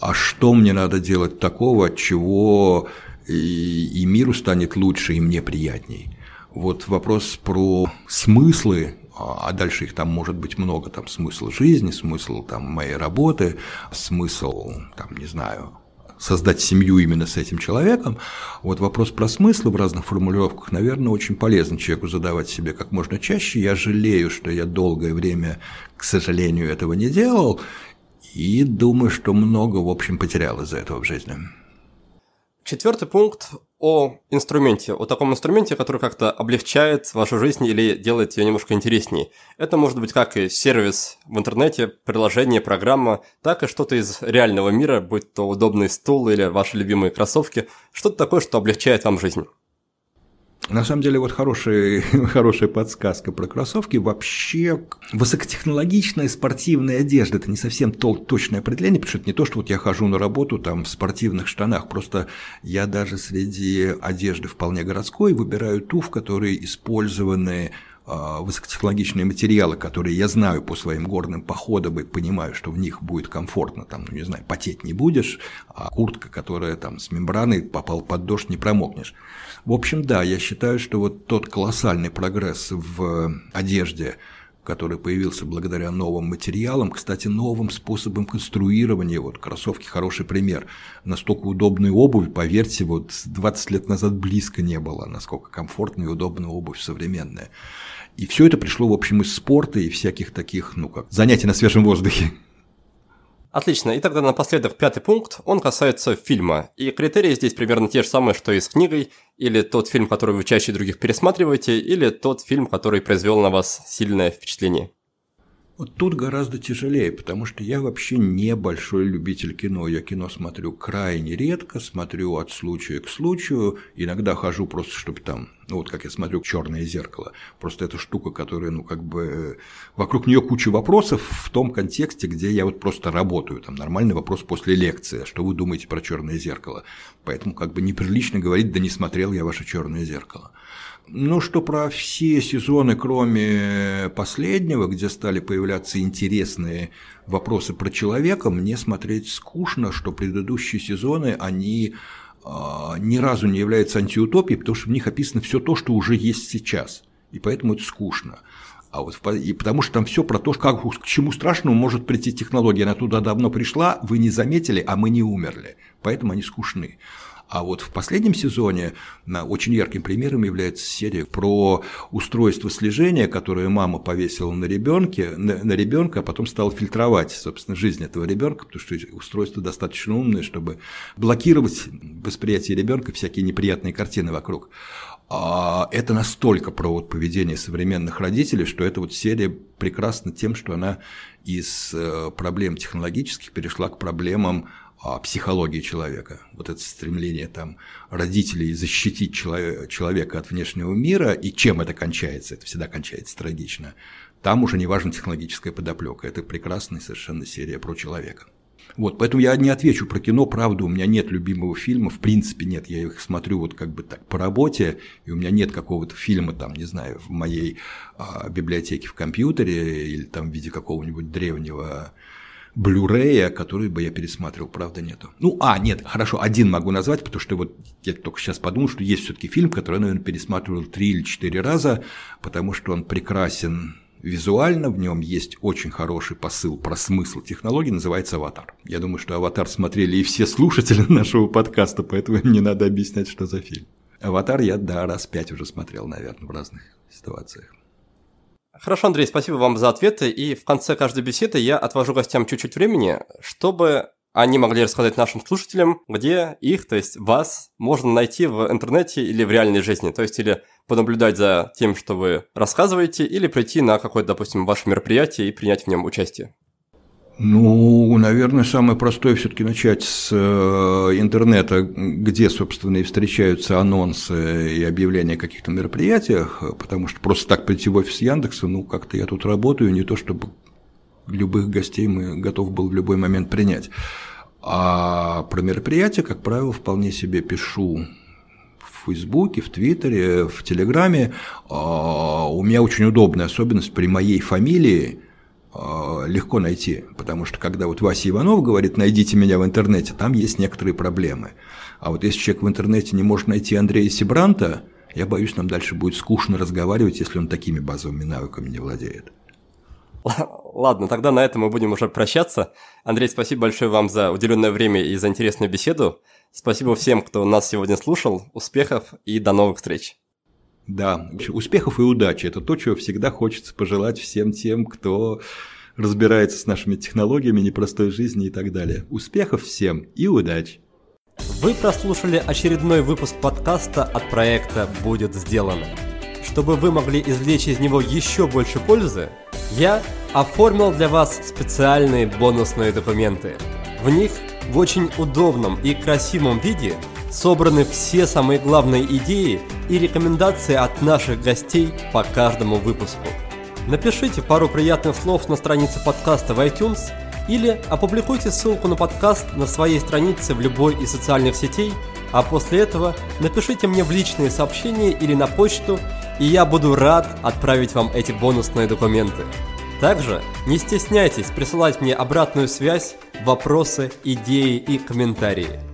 а что мне надо делать такого, чего и миру станет лучше, и мне приятней. Вот вопрос про смыслы а дальше их там может быть много, там смысл жизни, смысл там моей работы, смысл, там, не знаю, создать семью именно с этим человеком. Вот вопрос про смыслы в разных формулировках, наверное, очень полезно человеку задавать себе как можно чаще. Я жалею, что я долгое время, к сожалению, этого не делал, и думаю, что много, в общем, потерял из-за этого в жизни. Четвертый пункт о инструменте, о таком инструменте, который как-то облегчает вашу жизнь или делает ее немножко интереснее. Это может быть как и сервис в интернете, приложение, программа, так и что-то из реального мира, будь то удобный стул или ваши любимые кроссовки, что-то такое, что облегчает вам жизнь. На самом деле, вот хорошая, *laughs* хорошая подсказка про кроссовки. Вообще, высокотехнологичная спортивная одежда – это не совсем то, точное определение, потому что это не то, что вот я хожу на работу там в спортивных штанах. Просто я даже среди одежды вполне городской выбираю ту, в которой использованы а, высокотехнологичные материалы, которые я знаю по своим горным походам и понимаю, что в них будет комфортно, там, ну не знаю, потеть не будешь, а куртка, которая там с мембраной попал под дождь, не промокнешь. В общем, да, я считаю, что вот тот колоссальный прогресс в одежде, который появился благодаря новым материалам, кстати, новым способом конструирования. Вот кроссовки хороший пример. Настолько удобной обувь, поверьте, вот 20 лет назад близко не было, насколько комфортная и удобная обувь современная. И все это пришло, в общем, из спорта и всяких таких, ну как, занятий на свежем воздухе. Отлично. И тогда напоследок пятый пункт, он касается фильма. И критерии здесь примерно те же самые, что и с книгой, или тот фильм, который вы чаще других пересматриваете, или тот фильм, который произвел на вас сильное впечатление. Вот тут гораздо тяжелее, потому что я вообще не большой любитель кино. Я кино смотрю крайне редко, смотрю от случая к случаю. Иногда хожу просто, чтобы там, ну вот как я смотрю «Черное зеркало». Просто это штука, которая, ну как бы, вокруг нее куча вопросов в том контексте, где я вот просто работаю. Там нормальный вопрос после лекции. Что вы думаете про «Черное зеркало»? Поэтому как бы неприлично говорить, да не смотрел я ваше «Черное зеркало». Ну, что про все сезоны, кроме последнего, где стали появляться интересные вопросы про человека, мне смотреть скучно, что предыдущие сезоны, они э, ни разу не являются антиутопией, потому что в них описано все то, что уже есть сейчас. И поэтому это скучно. А вот, и потому что там все про то, как, к чему страшному может прийти технология. Она туда давно пришла, вы не заметили, а мы не умерли. Поэтому они скучны. А вот в последнем сезоне очень ярким примером является серия про устройство слежения, которое мама повесила на ребенке, на, на ребенка, а потом стала фильтровать, собственно, жизнь этого ребенка, потому что устройство достаточно умное, чтобы блокировать восприятие ребенка всякие неприятные картины вокруг. А это настолько про вот поведение современных родителей, что эта вот серия прекрасна тем, что она из э, проблем технологических перешла к проблемам психологии человека. Вот это стремление там родителей защитить человека от внешнего мира, и чем это кончается, это всегда кончается трагично. Там уже не важна технологическая подоплека. Это прекрасная совершенно серия про человека. Вот, поэтому я не отвечу про кино, правда, у меня нет любимого фильма, в принципе нет, я их смотрю вот как бы так по работе, и у меня нет какого-то фильма там, не знаю, в моей а, библиотеке в компьютере или там в виде какого-нибудь древнего Блюрея, который бы я пересматривал, правда, нету. Ну, а, нет, хорошо, один могу назвать, потому что вот я только сейчас подумал, что есть все-таки фильм, который наверное, пересматривал три или четыре раза, потому что он прекрасен визуально, в нем есть очень хороший посыл про смысл технологии, называется «Аватар». Я думаю, что «Аватар» смотрели и все слушатели *laughs* нашего подкаста, поэтому не надо объяснять, что за фильм. «Аватар» я, да, раз пять уже смотрел, наверное, в разных ситуациях. Хорошо, Андрей, спасибо вам за ответы. И в конце каждой беседы я отвожу гостям чуть-чуть времени, чтобы они могли рассказать нашим слушателям, где их, то есть вас, можно найти в интернете или в реальной жизни. То есть или понаблюдать за тем, что вы рассказываете, или прийти на какое-то, допустим, ваше мероприятие и принять в нем участие. Ну, наверное, самое простое все-таки начать с э, интернета, где, собственно, и встречаются анонсы и объявления о каких-то мероприятиях, потому что просто так прийти в офис Яндекса, ну, как-то я тут работаю, не то чтобы любых гостей мы готов был в любой момент принять. А про мероприятия, как правило, вполне себе пишу в Фейсбуке, в Твиттере, в Телеграме. А, у меня очень удобная особенность при моей фамилии – легко найти, потому что когда вот Вася Иванов говорит «найдите меня в интернете», там есть некоторые проблемы. А вот если человек в интернете не может найти Андрея Сибранта, я боюсь, нам дальше будет скучно разговаривать, если он такими базовыми навыками не владеет. *laughs* Ладно, тогда на этом мы будем уже прощаться. Андрей, спасибо большое вам за уделенное время и за интересную беседу. Спасибо всем, кто нас сегодня слушал. Успехов и до новых встреч. Да, успехов и удачи – это то, чего всегда хочется пожелать всем тем, кто разбирается с нашими технологиями, непростой жизни и так далее. Успехов всем и удачи! Вы прослушали очередной выпуск подкаста от проекта «Будет сделано». Чтобы вы могли извлечь из него еще больше пользы, я оформил для вас специальные бонусные документы. В них в очень удобном и красивом виде – собраны все самые главные идеи и рекомендации от наших гостей по каждому выпуску. Напишите пару приятных слов на странице подкаста в iTunes или опубликуйте ссылку на подкаст на своей странице в любой из социальных сетей, а после этого напишите мне в личные сообщения или на почту, и я буду рад отправить вам эти бонусные документы. Также не стесняйтесь присылать мне обратную связь, вопросы, идеи и комментарии.